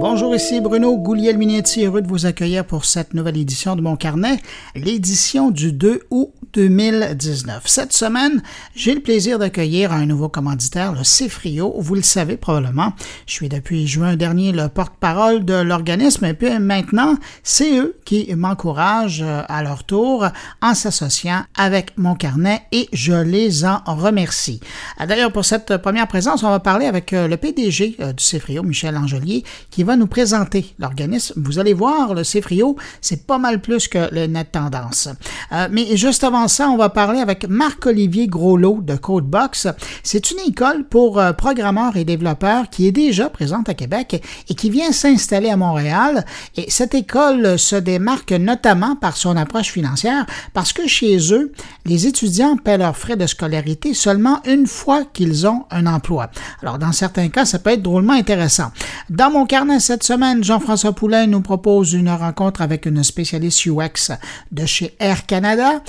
Bonjour, ici Bruno Gouliel-Minetti, heureux de vous accueillir pour cette nouvelle édition de mon carnet, l'édition du 2 août 2019. Cette semaine, j'ai le plaisir d'accueillir un nouveau commanditaire, le Cefrio. Vous le savez probablement, je suis depuis juin dernier le porte-parole de l'organisme et puis maintenant, c'est eux qui m'encouragent euh, à leur tour en s'associant avec mon carnet et je les en remercie. Euh, d'ailleurs, pour cette première présence, on va parler avec euh, le PDG du Cefrio, Michel Angelier, qui va nous présenter l'organisme. Vous allez voir, le Cefrio, c'est pas mal plus que le net tendance. mais juste avant ça, on va parler avec Marc-Olivier Groslot de Codebox. C'est une école pour euh, programmeurs et développeurs qui est déjà présente à Québec et qui vient s'installer à Montréal. Et cette école se démarque notamment par son approche financière parce que chez eux, les étudiants paient leurs frais de scolarité seulement une fois qu'ils ont un emploi. Alors, dans certains cas, ça peut être drôlement intéressant. Dans mon carnet cette semaine, Jean-François Poulain nous propose une rencontre avec une spécialiste UX de chez Air Canada.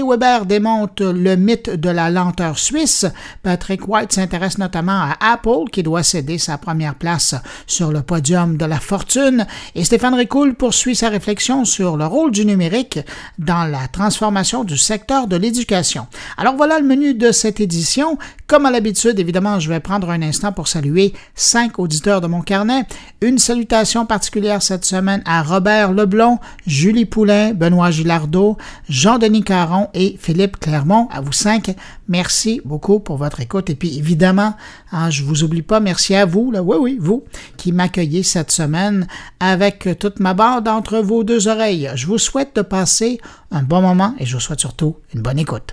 Weber démonte le mythe de la lenteur suisse. Patrick White s'intéresse notamment à Apple, qui doit céder sa première place sur le podium de la fortune. Et Stéphane Ricoul poursuit sa réflexion sur le rôle du numérique dans la transformation du secteur de l'éducation. Alors voilà le menu de cette édition. Comme à l'habitude, évidemment, je vais prendre un instant pour saluer cinq auditeurs de mon carnet. Une salutation particulière cette semaine à Robert Leblon, Julie Poulain, Benoît Gilardeau, Jean-Denis Caron, et Philippe Clermont. À vous cinq, merci beaucoup pour votre écoute. Et puis évidemment, hein, je vous oublie pas, merci à vous, là, oui, oui, vous, qui m'accueillez cette semaine avec toute ma bande entre vos deux oreilles. Je vous souhaite de passer un bon moment et je vous souhaite surtout une bonne écoute.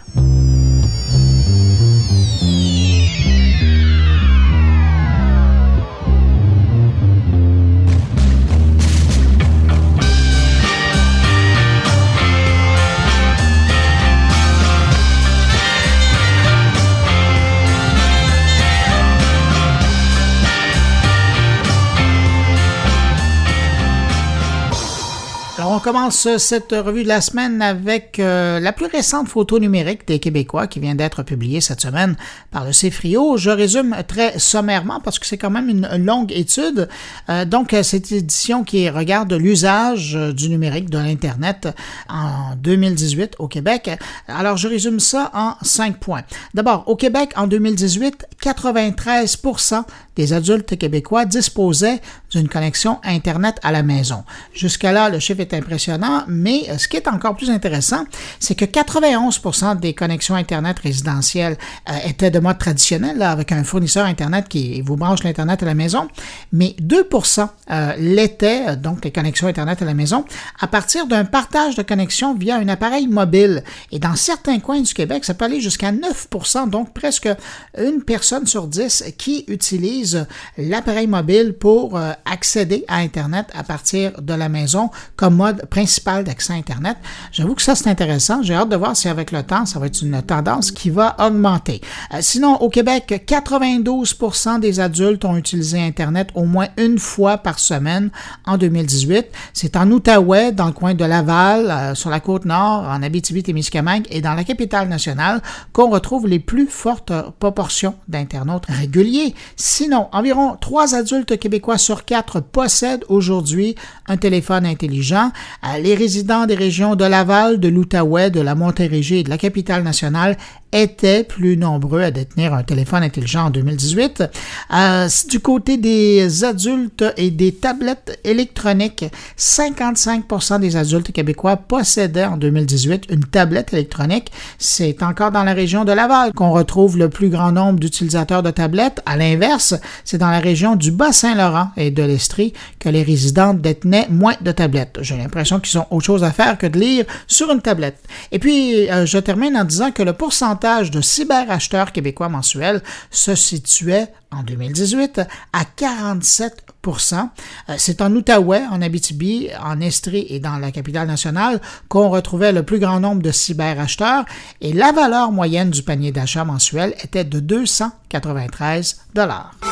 On commence cette revue de la semaine avec euh, la plus récente photo numérique des Québécois qui vient d'être publiée cette semaine par le CFRIO. Je résume très sommairement parce que c'est quand même une longue étude. Euh, donc, cette édition qui regarde l'usage du numérique, de l'Internet en 2018 au Québec. Alors, je résume ça en cinq points. D'abord, au Québec, en 2018, 93% des adultes québécois disposaient d'une connexion Internet à la maison. Jusqu'à là, le chiffre est impressionnant, mais euh, ce qui est encore plus intéressant, c'est que 91% des connexions Internet résidentielles euh, étaient de mode traditionnel, avec un fournisseur Internet qui vous branche l'Internet à la maison, mais 2% euh, l'étaient, donc les connexions Internet à la maison, à partir d'un partage de connexion via un appareil mobile. Et dans certains coins du Québec, ça peut aller jusqu'à 9% donc presque une personne sur dix qui utilise l'appareil mobile pour accéder à Internet à partir de la maison comme mode principal d'accès Internet. J'avoue que ça, c'est intéressant. J'ai hâte de voir si avec le temps, ça va être une tendance qui va augmenter. Euh, sinon, au Québec, 92% des adultes ont utilisé Internet au moins une fois par semaine en 2018. C'est en Outaouais, dans le coin de Laval, euh, sur la côte nord, en Abitibi-Témiscamingue et dans la capitale nationale qu'on retrouve les plus fortes proportions d'internautes réguliers. Sinon, environ 3 adultes québécois sur 4 possèdent aujourd'hui un téléphone intelligent les résidents des régions de Laval, de l'Outaouais, de la Montérégie et de la capitale nationale étaient plus nombreux à détenir un téléphone intelligent en 2018. Euh, du côté des adultes et des tablettes électroniques, 55% des adultes québécois possédaient en 2018 une tablette électronique. C'est encore dans la région de Laval qu'on retrouve le plus grand nombre d'utilisateurs de tablettes. À l'inverse, c'est dans la région du Bas-Saint-Laurent et l'Estrie que les résidents détenaient moins de tablettes. J'ai l'impression qu'ils ont autre chose à faire que de lire sur une tablette. Et puis, euh, je termine en disant que le pourcentage de cyberacheteurs québécois mensuels se situait en 2018 à 47% euh, C'est en Outaouais, en Abitibi, en Estrie et dans la capitale nationale qu'on retrouvait le plus grand nombre de cyberacheteurs et la valeur moyenne du panier d'achat mensuel était de 293 dollars.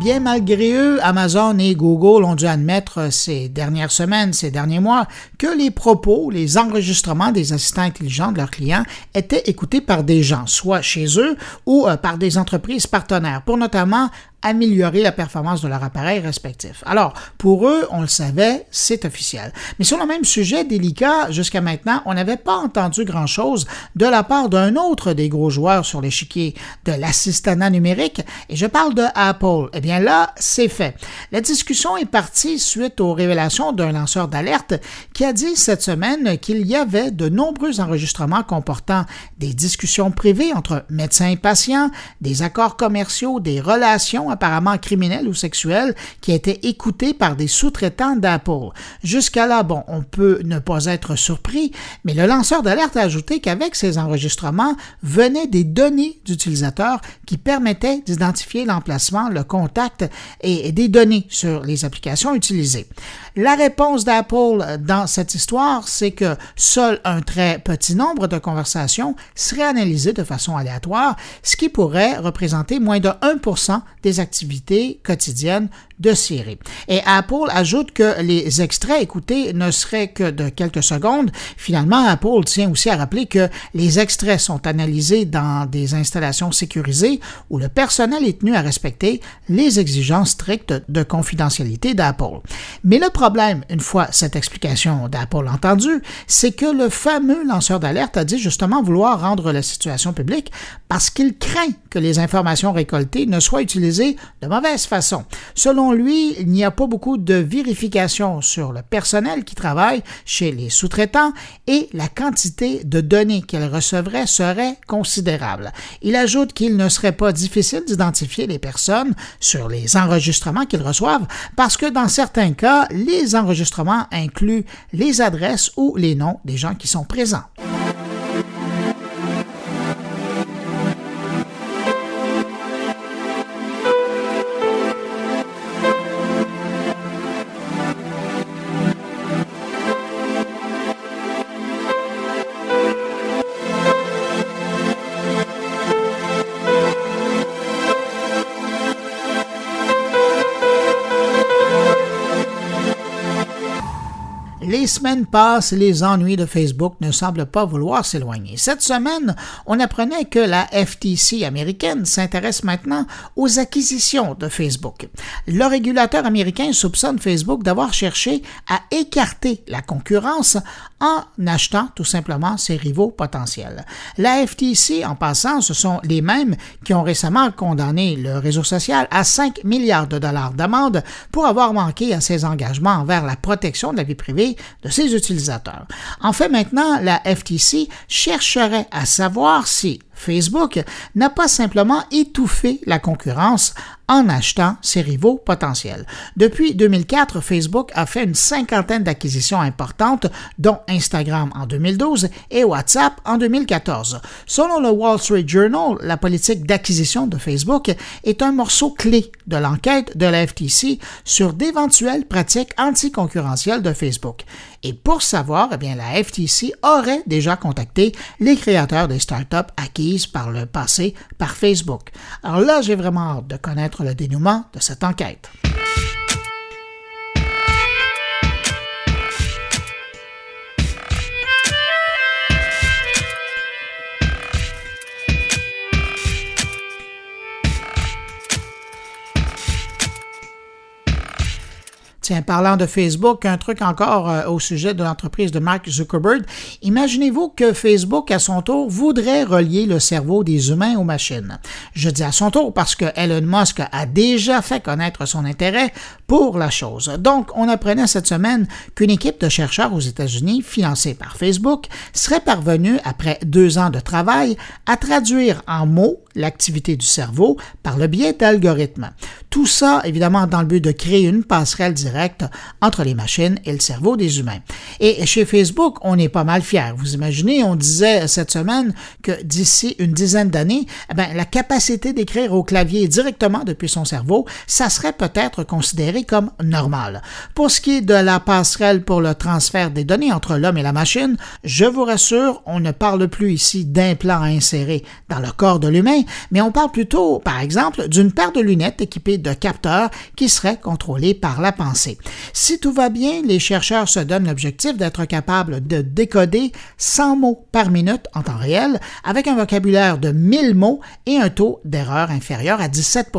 Bien malgré eux, Amazon et Google ont dû admettre ces dernières semaines, ces derniers mois, que les propos, les enregistrements des assistants intelligents de leurs clients étaient écoutés par des gens, soit chez eux ou euh, par des entreprises partenaires, pour notamment améliorer la performance de leur appareil respectif. Alors, pour eux, on le savait, c'est officiel. Mais sur le même sujet délicat, jusqu'à maintenant, on n'avait pas entendu grand-chose de la part d'un autre des gros joueurs sur l'échiquier de l'assistanat numérique, et je parle de Apple. Eh bien là, c'est fait. La discussion est partie suite aux révélations d'un lanceur d'alerte qui a dit cette semaine qu'il y avait de nombreux enregistrements comportant des discussions privées entre médecins et patients, des accords commerciaux, des relations apparemment criminel ou sexuel qui a été écouté par des sous-traitants d'Apple. Jusqu'à là, bon, on peut ne pas être surpris, mais le lanceur d'alerte a ajouté qu'avec ces enregistrements venaient des données d'utilisateurs qui permettaient d'identifier l'emplacement, le contact et des données sur les applications utilisées. La réponse d'Apple dans cette histoire, c'est que seul un très petit nombre de conversations seraient analysées de façon aléatoire, ce qui pourrait représenter moins de 1% des activités quotidiennes Et Apple ajoute que les extraits écoutés ne seraient que de quelques secondes. Finalement, Apple tient aussi à rappeler que les extraits sont analysés dans des installations sécurisées où le personnel est tenu à respecter les exigences strictes de confidentialité d'Apple. Mais le problème, une fois cette explication d'Apple entendue, c'est que le fameux lanceur d'alerte a dit justement vouloir rendre la situation publique parce qu'il craint que les informations récoltées ne soient utilisées de mauvaise façon. Selon lui, il n'y a pas beaucoup de vérification sur le personnel qui travaille chez les sous-traitants et la quantité de données qu'elle recevrait serait considérable. Il ajoute qu'il ne serait pas difficile d'identifier les personnes sur les enregistrements qu'ils reçoivent parce que dans certains cas, les enregistrements incluent les adresses ou les noms des gens qui sont présents. Semaines passent, les ennuis de Facebook ne semblent pas vouloir s'éloigner. Cette semaine, on apprenait que la FTC américaine s'intéresse maintenant aux acquisitions de Facebook. Le régulateur américain soupçonne Facebook d'avoir cherché à écarter la concurrence en achetant tout simplement ses rivaux potentiels. La FTC, en passant, ce sont les mêmes qui ont récemment condamné le réseau social à 5 milliards de dollars d'amende pour avoir manqué à ses engagements envers la protection de la vie privée de ses utilisateurs. En fait, maintenant, la FTC chercherait à savoir si Facebook n'a pas simplement étouffé la concurrence en achetant ses rivaux potentiels. Depuis 2004, Facebook a fait une cinquantaine d'acquisitions importantes, dont Instagram en 2012 et WhatsApp en 2014. Selon le Wall Street Journal, la politique d'acquisition de Facebook est un morceau clé de l'enquête de la FTC sur d'éventuelles pratiques anticoncurrentielles de Facebook. Et pour savoir, eh bien, la FTC aurait déjà contacté les créateurs des startups acquises par le passé par Facebook. Alors là, j'ai vraiment hâte de connaître le dénouement de cette enquête. Parlant de Facebook, un truc encore euh, au sujet de l'entreprise de Mark Zuckerberg. Imaginez-vous que Facebook, à son tour, voudrait relier le cerveau des humains aux machines. Je dis à son tour parce que Elon Musk a déjà fait connaître son intérêt pour la chose. Donc, on apprenait cette semaine qu'une équipe de chercheurs aux États-Unis, financée par Facebook, serait parvenue, après deux ans de travail, à traduire en mots l'activité du cerveau par le biais d'algorithmes. Tout ça, évidemment, dans le but de créer une passerelle directe entre les machines et le cerveau des humains. Et chez Facebook, on est pas mal fiers. Vous imaginez, on disait cette semaine que d'ici une dizaine d'années, eh ben, la capacité d'écrire au clavier directement depuis son cerveau, ça serait peut-être considéré comme normal. Pour ce qui est de la passerelle pour le transfert des données entre l'homme et la machine, je vous rassure, on ne parle plus ici d'implants à insérer dans le corps de l'humain, mais on parle plutôt, par exemple, d'une paire de lunettes équipées de capteurs qui seraient contrôlés par la pensée. Si tout va bien, les chercheurs se donnent l'objectif d'être capables de décoder 100 mots par minute en temps réel avec un vocabulaire de 1000 mots et un taux d'erreur inférieur à 17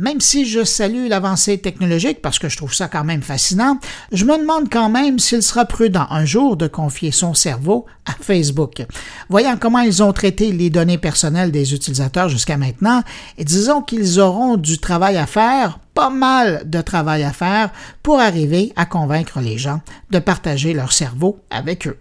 même si je salue l'avancée technologique parce que je trouve ça quand même fascinant, je me demande quand même s'il sera prudent un jour de confier son cerveau à Facebook. Voyant comment ils ont traité les données personnelles des utilisateurs jusqu'à maintenant, et disons qu'ils auront du travail à faire, pas mal de travail à faire pour arriver à convaincre les gens de partager leur cerveau avec eux.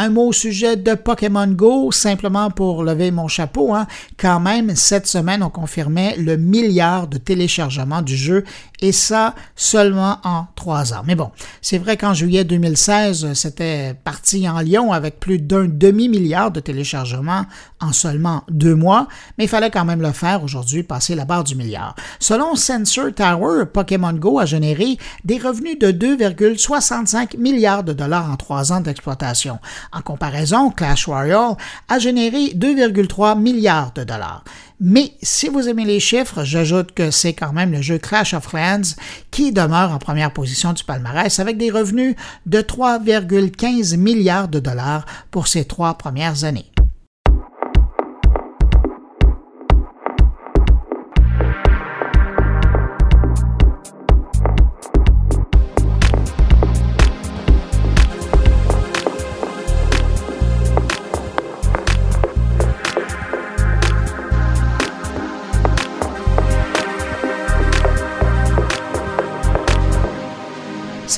Un mot au sujet de Pokémon Go, simplement pour lever mon chapeau. Hein. Quand même, cette semaine, on confirmait le milliard de téléchargements du jeu, et ça seulement en trois ans. Mais bon, c'est vrai qu'en juillet 2016, c'était parti en Lyon avec plus d'un demi-milliard de téléchargements en seulement deux mois, mais il fallait quand même le faire aujourd'hui, passer la barre du milliard. Selon Sensor Tower, Pokémon Go a généré des revenus de 2,65 milliards de dollars en trois ans d'exploitation. En comparaison, Clash Royale a généré 2,3 milliards de dollars. Mais si vous aimez les chiffres, j'ajoute que c'est quand même le jeu Clash of Clans qui demeure en première position du palmarès avec des revenus de 3,15 milliards de dollars pour ses trois premières années.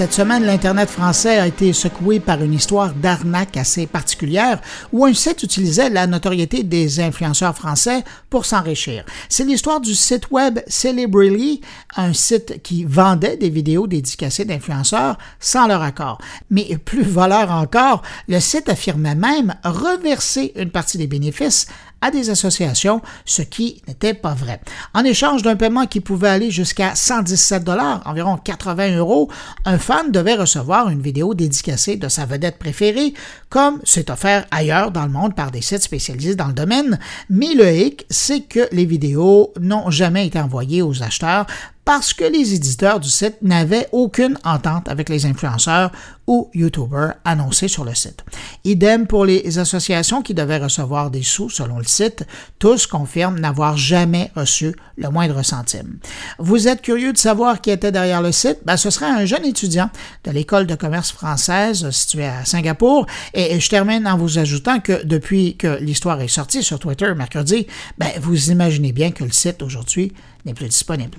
Cette semaine, l'Internet français a été secoué par une histoire d'arnaque assez particulière où un site utilisait la notoriété des influenceurs français pour s'enrichir. C'est l'histoire du site web Celebrity, un site qui vendait des vidéos dédicacées d'influenceurs sans leur accord. Mais plus voleur encore, le site affirmait même reverser une partie des bénéfices à des associations, ce qui n'était pas vrai. En échange d'un paiement qui pouvait aller jusqu'à 117 dollars, environ 80 euros, un fan devait recevoir une vidéo dédicacée de sa vedette préférée, comme c'est offert ailleurs dans le monde par des sites spécialisés dans le domaine. Mais le hic, c'est que les vidéos n'ont jamais été envoyées aux acheteurs parce que les éditeurs du site n'avaient aucune entente avec les influenceurs ou YouTubers annoncés sur le site. Idem pour les associations qui devaient recevoir des sous selon le site, tous confirment n'avoir jamais reçu le moindre centime. Vous êtes curieux de savoir qui était derrière le site? Ben, ce serait un jeune étudiant de l'école de commerce française située à Singapour et je termine en vous ajoutant que depuis que l'histoire est sortie sur Twitter mercredi, ben, vous imaginez bien que le site aujourd'hui n'est plus disponible.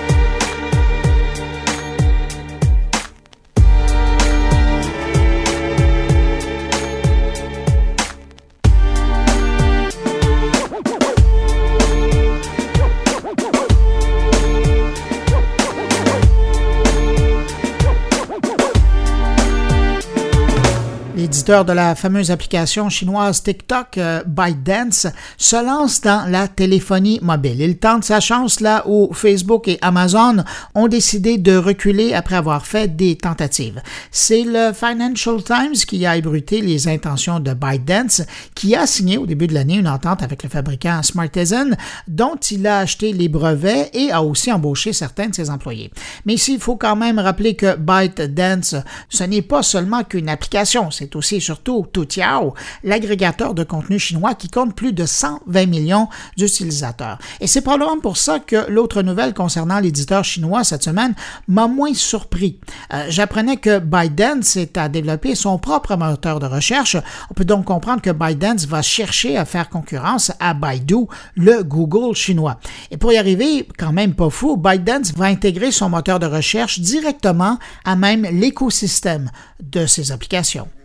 l'éditeur de la fameuse application chinoise TikTok, euh, ByteDance, se lance dans la téléphonie mobile. Il tente sa chance là où Facebook et Amazon ont décidé de reculer après avoir fait des tentatives. C'est le Financial Times qui a ébruté les intentions de ByteDance, qui a signé au début de l'année une entente avec le fabricant Smartisan, dont il a acheté les brevets et a aussi embauché certains de ses employés. Mais ici, il faut quand même rappeler que ByteDance, ce n'est pas seulement qu'une application, c'est aussi surtout Toutiao, l'agrégateur de contenu chinois qui compte plus de 120 millions d'utilisateurs. Et c'est probablement pour ça que l'autre nouvelle concernant l'éditeur chinois cette semaine m'a moins surpris. Euh, j'apprenais que ByteDance est à développer son propre moteur de recherche. On peut donc comprendre que ByteDance va chercher à faire concurrence à Baidu, le Google chinois. Et pour y arriver, quand même pas fou, ByteDance va intégrer son moteur de recherche directement à même l'écosystème de ses applications.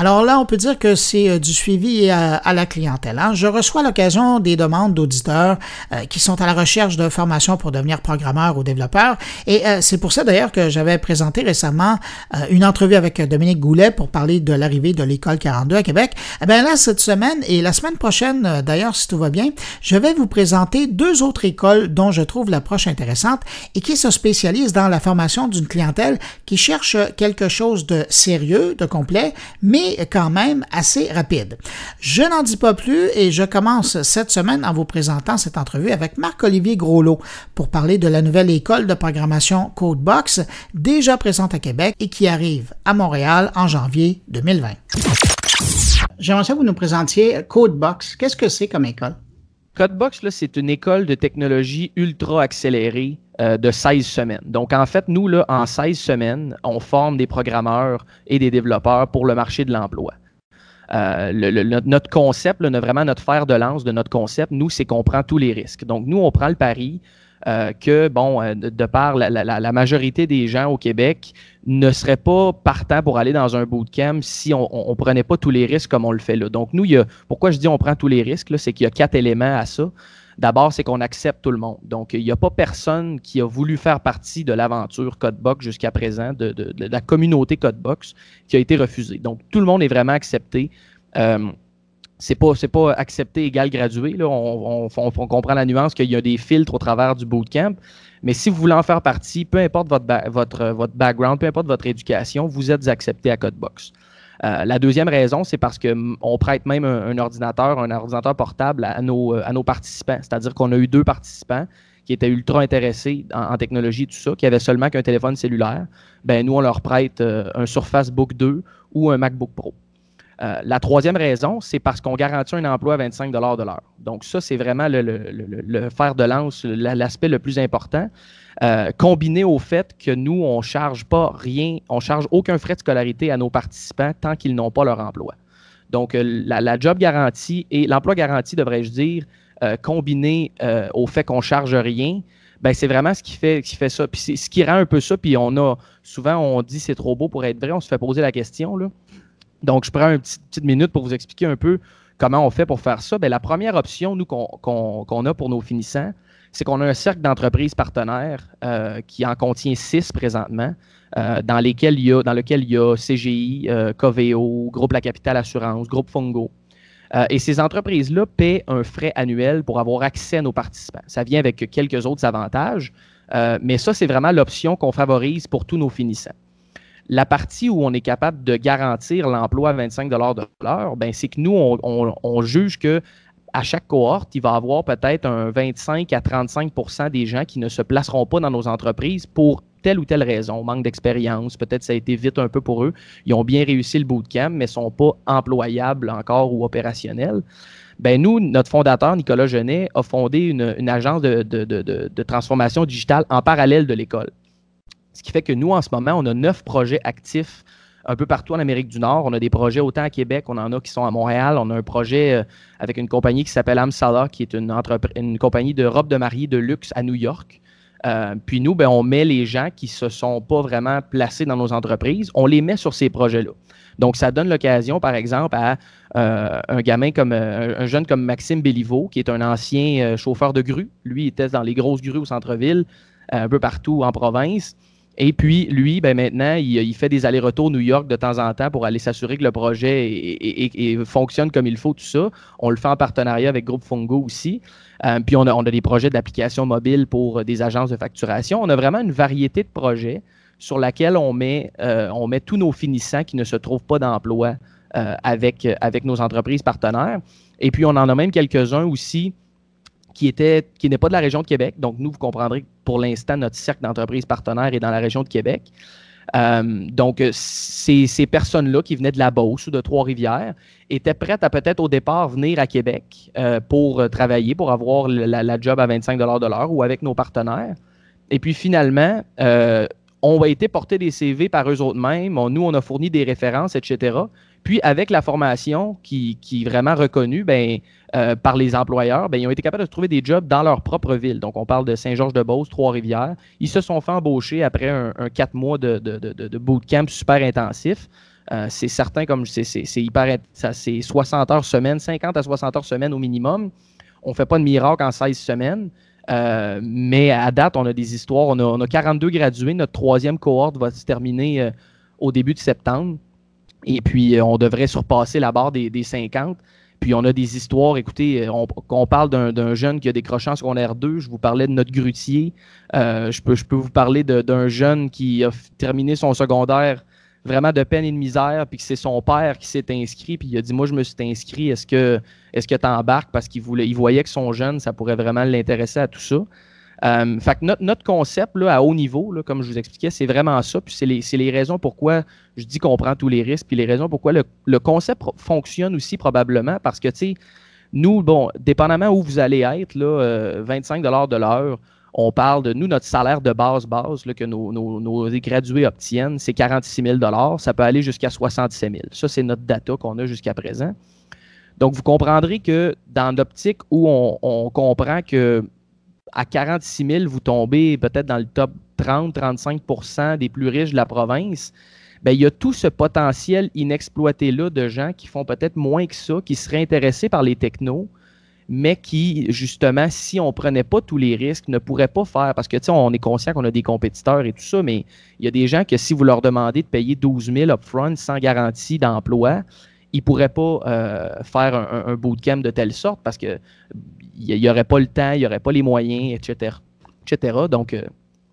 Alors là, on peut dire que c'est du suivi à, la clientèle. Hein. Je reçois l'occasion des demandes d'auditeurs qui sont à la recherche de formation pour devenir programmeur ou développeur. Et c'est pour ça d'ailleurs que j'avais présenté récemment une entrevue avec Dominique Goulet pour parler de l'arrivée de l'école 42 à Québec. Eh bien là, cette semaine et la semaine prochaine, d'ailleurs, si tout va bien, je vais vous présenter deux autres écoles dont je trouve l'approche intéressante et qui se spécialisent dans la formation d'une clientèle qui cherche quelque chose de sérieux, de complet, mais quand même assez rapide. Je n'en dis pas plus et je commence cette semaine en vous présentant cette entrevue avec Marc-Olivier Groslot pour parler de la nouvelle école de programmation Codebox déjà présente à Québec et qui arrive à Montréal en janvier 2020. J'aimerais que vous nous présentiez Codebox. Qu'est-ce que c'est comme école? Codebox, c'est une école de technologie ultra accélérée euh, de 16 semaines. Donc, en fait, nous, là, en 16 semaines, on forme des programmeurs et des développeurs pour le marché de l'emploi. Euh, notre concept, vraiment notre fer de lance de notre concept, nous, c'est qu'on prend tous les risques. Donc, nous, on prend le pari euh, que, bon, euh, de, par la, majorité des gens au Québec ne seraient pas partants pour aller dans un bootcamp si on ne prenait pas tous les risques comme on le fait là. Donc, nous, il y a, pourquoi je dis on prend tous les risques, c'est qu'il y a quatre éléments à ça. D'abord, c'est qu'on accepte tout le monde. Donc, il n'y a pas personne qui a voulu faire partie de l'aventure Codebox jusqu'à présent, de, la communauté Codebox, qui a été refusée. Donc, tout le monde est vraiment accepté. Euh, c'est pas pas accepté égal gradué. Là. On, comprend la nuance qu'il y a des filtres au travers du bootcamp. Mais si vous voulez en faire partie, peu importe votre, background, peu importe votre éducation, vous êtes accepté à Codebox. Euh, la deuxième raison, c'est parce qu'on prête même un, ordinateur, un ordinateur portable à nos, à nos participants. C'est-à-dire qu'on a eu deux participants qui étaient ultra intéressés en, technologie, tout ça, qui avaient seulement qu'un téléphone cellulaire. Ben, nous, on leur prête euh, un Surface Book 2 ou un MacBook Pro. Euh, la troisième raison, c'est parce qu'on garantit un emploi à 25 de l'heure. Donc, ça, c'est vraiment le, fer de lance, l'aspect le plus important. Euh, combiné au fait que nous, on ne charge pas rien, on charge aucun frais de scolarité à nos participants tant qu'ils n'ont pas leur emploi. Donc, euh, la, job garantie et l'emploi garanti, devrais-je dire, combiné au fait qu'on ne charge rien, ben c'est vraiment ce qui fait, qui fait ça. Puis ce qui rend un peu ça. Puis on a souvent, on dit c'est trop beau pour être vrai. On se fait poser la question. Donc, je prends une petite, minute pour vous expliquer un peu comment on fait pour faire ça. Bien, la première option, nous, qu'on a pour nos finissants, c'est qu'on a un cercle d'entreprises partenaires euh, qui en contient six présentement, euh, dans, lesquels il lequel il y a CGI, euh, Coveo, Groupe La Capitale Assurance, Groupe Fongo. et ces entreprises-là paient un frais annuel pour avoir accès à nos participants. Ça vient avec quelques autres avantages, mais ça, c'est vraiment l'option qu'on favorise pour tous nos finissants. La partie où on est capable de garantir l'emploi à 25 de l'heure, ben, c'est que nous, on, juge que à chaque cohorte, il va y avoir peut-être un 25 à 35% des gens qui ne se placeront pas dans nos entreprises pour telle ou telle raison, manque d'expérience, peut-être ça a été vite un peu pour eux. Ils ont bien réussi le bootcamp, mais ne sont pas employables encore ou opérationnels. Ben nous, notre fondateur, Nicolas Genet, a fondé une, agence de, transformation digitale en parallèle de l'école. Ce qui fait que nous, en ce moment, on a neuf projets actifs un peu partout en Amérique du Nord. On a des projets autant à Québec, on en a qui sont à Montréal. On a un projet euh, avec une compagnie qui s'appelle Amsala, qui est une, une compagnie de robes de mariée de luxe à New York. Euh, puis nous, ben, on met les gens qui ne se sont pas vraiment placés dans nos entreprises, on les met sur ces projets-là. Donc, ça donne l'occasion, par exemple, à euh, un gamin comme un jeune comme Maxime Béliveau, qui est un ancien chauffeur de grue. Lui, il était dans les grosses grues au centre-ville, un peu partout en province. Et puis, lui, ben maintenant, il, fait des allers-retours New York de temps en temps pour aller s'assurer que le projet fonctionne comme il faut, tout ça. On le fait en partenariat avec Groupe Fungo aussi. Euh, puis, on a, des projets d'application mobile pour des agences de facturation. On a vraiment une variété de projets sur laquelle on met, euh, tous nos finissants qui ne se trouvent pas d'emploi euh, avec nos entreprises partenaires. Et puis, on en a même quelques-uns aussi qui, était, qui n'est pas de la région de Québec. Donc, nous, vous comprendrez que pour l'instant, notre cercle d'entreprises partenaires est dans la région de Québec. Euh, donc, ces, ces personnes-là qui venaient de la Beauce ou de Trois-Rivières étaient prêtes à peut-être au départ venir à Québec euh, pour travailler, pour avoir la, job à 25 de l'heure ou avec nos partenaires. Et puis finalement, euh, on a été porter des CV par eux autres mêmes. nous, on a fourni des références, etc. Puis avec la formation qui, qui est vraiment reconnue ben, euh, par les employeurs, ben, ils ont été capables de trouver des jobs dans leur propre ville. Donc on parle de Saint-Georges-de-Beauce, Trois-Rivières. Ils se sont fait embaucher après un, quatre mois de, bootcamp super intensif. c'est certain, comme c'est hyper, c'est 60 heures semaine, 50 à 60 heures semaine au minimum. On ne fait pas de miracle en 16 semaines. mais à date, on a des histoires. On a, 42 gradués. Notre troisième cohorte va se terminer au début de septembre. Et puis, on devrait surpasser la barre des 50. Puis on a des histoires, écoutez, on, on parle d'un jeune qui a décroché en secondaire 2, je vous parlais de notre grutier, euh, je, peux, je peux vous parler d'un jeune qui a terminé son secondaire vraiment de peine et de misère, puis que c'est son père qui s'est inscrit, puis il a dit Moi, je me suis inscrit, est-ce que est-ce que tu embarques parce qu'il voulait il voyait que son jeune, ça pourrait vraiment l'intéresser à tout ça. Euh, fait que notre, concept là, à haut niveau, là, comme je vous expliquais, c'est vraiment ça. Puis c'est les, les, raisons pourquoi je dis qu'on prend tous les risques, puis les raisons pourquoi le, le concept fonctionne aussi probablement parce que, tu sais, nous, bon, dépendamment où vous allez être, là, 25 euh, de l'heure, on parle de nous, notre salaire de base, base là, que nos, nos, nos, gradués obtiennent, c'est 46 000 Ça peut aller jusqu'à 67 000 Ça, c'est notre data qu'on a jusqu'à présent. Donc, vous comprendrez que dans l'optique où on, on comprend que à 46 000, vous tombez peut-être dans le top 30-35% des plus riches de la province. Bien, il y a tout ce potentiel inexploité-là de gens qui font peut-être moins que ça, qui seraient intéressés par les technos, mais qui, justement, si on ne prenait pas tous les risques, ne pourraient pas faire. Parce que, tu sais, on est conscient qu'on a des compétiteurs et tout ça, mais il y a des gens que si vous leur demandez de payer 12 000 upfront sans garantie d'emploi, ils ne pourraient pas euh, faire un, un, bootcamp de telle sorte parce que il n'y aurait pas le temps, il n'y aurait pas les moyens, etc. etc. Donc, euh,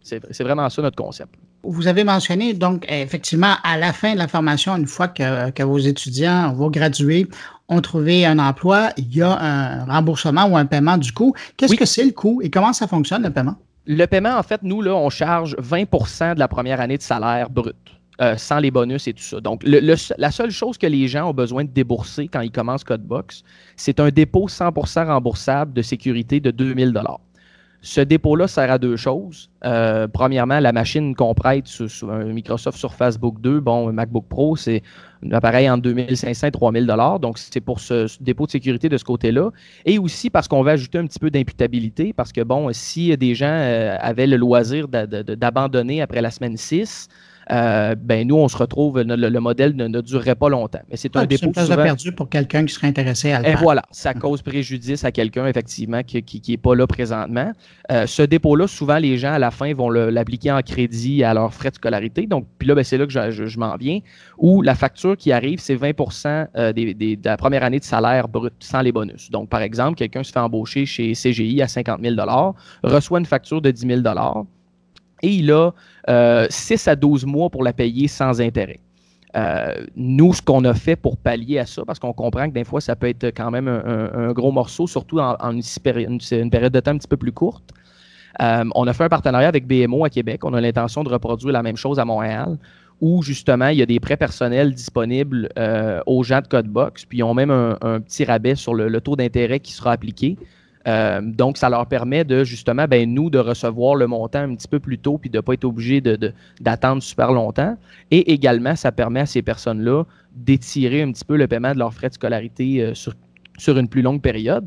c'est vraiment ça notre concept. Vous avez mentionné, donc, effectivement, à la fin de la formation, une fois que, vos étudiants, vos gradués ont trouvé un emploi, il y a un remboursement ou un paiement du coût. Qu'est-ce que c'est le coût et comment ça fonctionne, le paiement? Le paiement, en fait, nous, là, on charge 20% de la première année de salaire brut. Euh, sans les bonus et tout ça. Donc, la seule chose que les gens ont besoin de débourser quand ils commencent Codebox, c'est un dépôt 100% remboursable de sécurité de 2000 ce dépôt-là sert à deux choses. Euh, premièrement, la machine qu'on prête sur, Microsoft Surface Book 2, bon, MacBook Pro, c'est un appareil entre 2500 et 3000 Donc, c'est pour ce, dépôt de sécurité de ce côté-là. Et aussi parce qu'on va ajouter un petit peu d'imputabilité, parce que, bon, si des gens euh, avaient le loisir d'abandonner après la semaine 6, euh, ben nous, on se retrouve, le, modèle ne, durerait pas longtemps. Mais c'est un dépôt. Une place perdu pour quelqu'un qui serait intéressé à le Et voilà, ça cause préjudice à quelqu'un, effectivement, qui n'est pas là présentement. Euh, ce dépôt-là, souvent, les gens, à la fin, vont l'appliquer en crédit à leurs frais de scolarité. Donc, puis là, ben, c'est là que je, m'en viens, où la facture qui arrive, c'est 20% euh, de la première année de salaire brut, sans les bonus. Donc, par exemple, quelqu'un se fait embaucher chez CGI à 50 000 reçoit une facture de 10 000 et il a 6 euh, à 12 mois pour la payer sans intérêt. Euh, nous, ce qu'on a fait pour pallier à ça, parce qu'on comprend que des fois, ça peut être quand même un, gros morceau, surtout en, une, période de temps un petit peu plus courte. Euh, on a fait un partenariat avec BMO à Québec. On a l'intention de reproduire la même chose à Montréal, où justement, il y a des prêts personnels disponibles aux gens de Codebox, puis ils ont même un, petit rabais sur le taux d'intérêt qui sera appliqué. Euh, donc, ça leur permet de justement, ben, nous, de recevoir le montant un petit peu plus tôt puis de ne pas être obligé d'attendre super longtemps. Et également, ça permet à ces personnes-là d'étirer un petit peu le paiement de leurs frais de scolarité euh, sur, une plus longue période.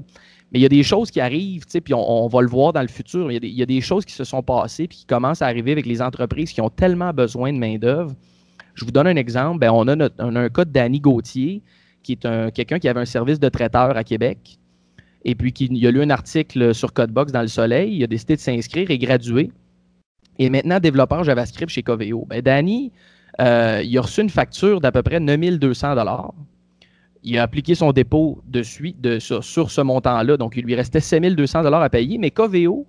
Mais il y a des choses qui arrivent, puis on, va le voir dans le futur. Il y, a des, choses qui se sont passées puis qui commencent à arriver avec les entreprises qui ont tellement besoin de main-d'œuvre. Je vous donne un exemple. Ben, on, a un cas de Danny Gauthier, qui est quelqu'un qui avait un service de traiteur à Québec et puis il a lu un article sur Codebox dans le Soleil, il a décidé de s'inscrire et graduer. Et maintenant, développeur JavaScript chez Coveo. Ben, Danny, euh, il a reçu une facture d'à peu près 9200 Il a appliqué son dépôt de suite sur, ce montant-là. Donc, il lui restait 7200 à payer. Mais Coveo,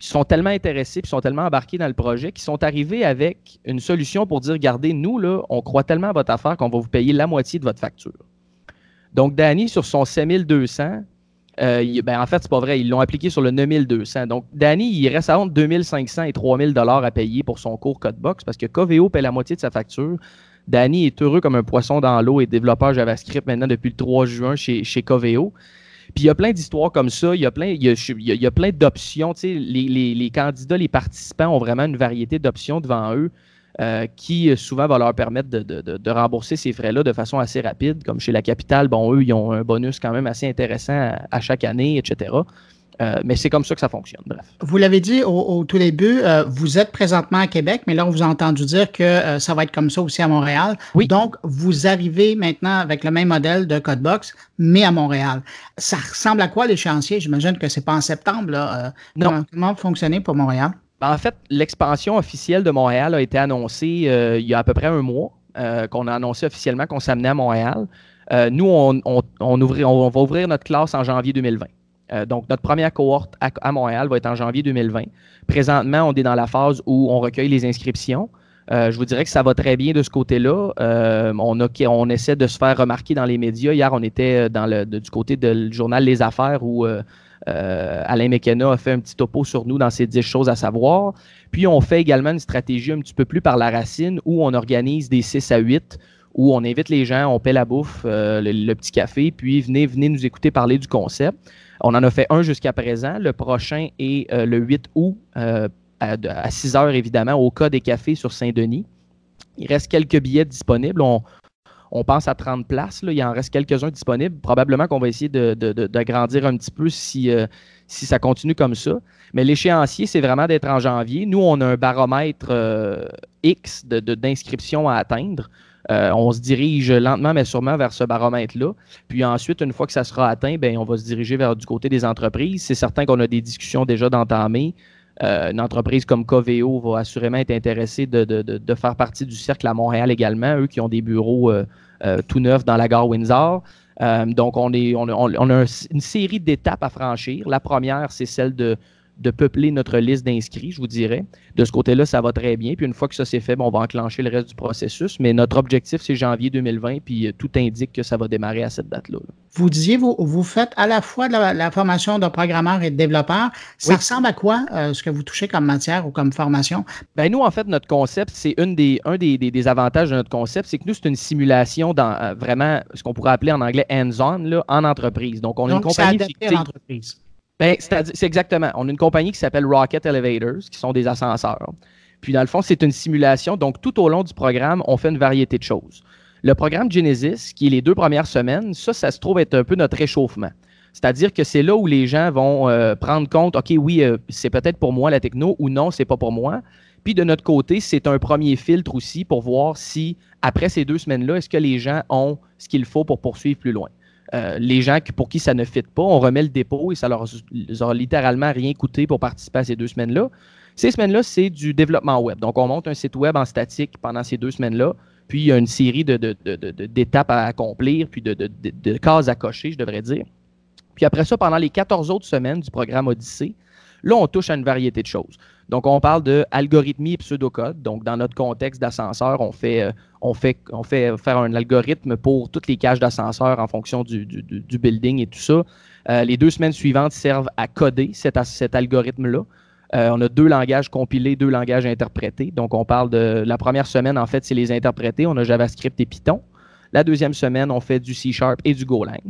ils sont tellement intéressés, puis sont tellement embarqués dans le projet, qu'ils sont arrivés avec une solution pour dire, regardez, nous, là, on croit tellement à votre affaire qu'on va vous payer la moitié de votre facture. Donc, Danny, sur son 7200, euh, ben, en fait, c'est pas vrai. Ils l'ont appliqué sur le 9200. Donc, Danny, il reste entre 2500 et 3000 dollars à payer pour son cours Codebox parce que Coveo paie la moitié de sa facture. Danny est heureux comme un poisson dans l'eau et développeur JavaScript maintenant depuis le 3 juin chez, chez Coveo. Puis il y a plein d'histoires comme ça, il y a plein, il y a, plein d'options. les, les, candidats, les participants ont vraiment une variété d'options devant eux. Euh, qui euh, souvent va leur permettre de, rembourser ces frais-là de façon assez rapide. Comme chez la capitale, bon, eux, ils ont un bonus quand même assez intéressant à, chaque année, etc. Euh, mais c'est comme ça que ça fonctionne, bref. Vous l'avez dit au, tout début, euh, vous êtes présentement à Québec, mais là, on vous a entendu dire que euh, ça va être comme ça aussi à Montréal. Oui. Donc, vous arrivez maintenant avec le même modèle de Codebox, mais à Montréal. Ça ressemble à quoi l'échéancier? J'imagine que c'est pas en septembre. Là. non. Comment, comment fonctionner pour Montréal? Ben, en fait, l'expansion officielle de Montréal a été annoncée il y a à peu près un mois, qu'on a annoncé officiellement qu'on s'amenait à Montréal. nous, on, va ouvrir notre classe en janvier 2020. Euh, donc, notre première cohorte à, Montréal va être en janvier 2020. Présentement, on est dans la phase où on recueille les inscriptions. Euh, je vous dirais que ça va très bien de ce côté-là. Euh, on, on essaie de se faire remarquer dans les médias. Hier, on était dans le, du côté du journal Les Affaires où Alain McKenna a fait un petit topo sur nous dans ces 10 choses à savoir. Puis, on fait également une stratégie un petit peu plus par la racine où on organise des 6 à 8 où on invite les gens, on paie la bouffe, le, petit café, puis venez, venez nous écouter parler du concept. On en a fait un jusqu'à présent. Le prochain est euh, le 8 août euh, à, 6 heures, évidemment, au cas des cafés sur Saint-Denis. Il reste quelques billets disponibles. On, pense à 30 places. Là. Il en reste quelques-uns disponibles. Probablement qu'on va essayer d'agrandir un petit peu si, euh, si ça continue comme ça. Mais l'échéancier, c'est vraiment d'être en janvier. Nous, on a un baromètre X d'inscription à atteindre. Euh, on se dirige lentement mais sûrement vers ce baromètre-là. Puis ensuite, une fois que ça sera atteint, ben, on va se diriger vers du côté des entreprises. C'est certain qu'on a des discussions déjà d'entamer. Euh, une entreprise comme Coveo va assurément être intéressée de, faire partie du cercle à Montréal également, eux qui ont des bureaux euh, tout neufs dans la gare Windsor. donc, on, est, on a une série d'étapes à franchir. La première, c'est celle de de peupler notre liste d'inscrits, je vous dirais. De ce côté-là, ça va très bien. Puis une fois que ça c'est fait, on va enclencher le reste du processus. Mais notre objectif, c'est janvier 2020, puis euh, tout indique que ça va démarrer à cette date-là. Vous disiez, vous, vous faites à la fois de la, formation de programmeurs et de développeurs. Ça ressemble à quoi euh, ce que vous touchez comme matière ou comme formation? Ben nous, en fait, notre concept, c'est une des, un des, avantages de notre concept, c'est que nous, c'est une simulation dans euh, vraiment ce qu'on pourrait appeler en anglais hands-on en entreprise. Donc, on a une compagnie. Ben, c'est exactement. On a une compagnie qui s'appelle Rocket Elevators, qui sont des ascenseurs. Puis, dans le fond, c'est une simulation. Donc, tout au long du programme, on fait une variété de choses. Le programme Genesis, qui est les deux premières semaines, ça, ça se trouve être un peu notre réchauffement. C'est-à-dire que c'est là où les gens vont euh, prendre compte, OK, oui, euh, c'est peut-être pour moi la techno ou non, c'est pas pour moi. Puis de notre côté, c'est un premier filtre aussi pour voir si, après ces deux semaines-là, est-ce que les gens ont ce qu'il faut pour poursuivre plus loin. Euh, les gens pour qui ça ne fit pas, on remet le dépôt et ça leur, aura littéralement rien coûté pour participer à ces deux semaines-là. Ces semaines-là, c'est du développement web. Donc, on monte un site web en statique pendant ces deux semaines-là. Puis, il y a une série d'étapes à accomplir, puis de, cases à cocher, je devrais dire. Puis après ça, pendant les 14 autres semaines du programme Odyssée, là, on touche à une variété de choses. Donc, on parle de algorithmie et pseudocode. Donc, dans notre contexte d'ascenseur, on fait, euh, faire un algorithme pour toutes les cages d'ascenseur en fonction du, building et tout ça. Euh, les deux semaines suivantes servent à coder cet, cet algorithme-là. Euh, on a deux langages compilés, deux langages interprétés. Donc, on parle de la première semaine, en fait, c'est les interprétés. On a JavaScript et Python. La deuxième semaine, on fait du C Sharp et du Golang.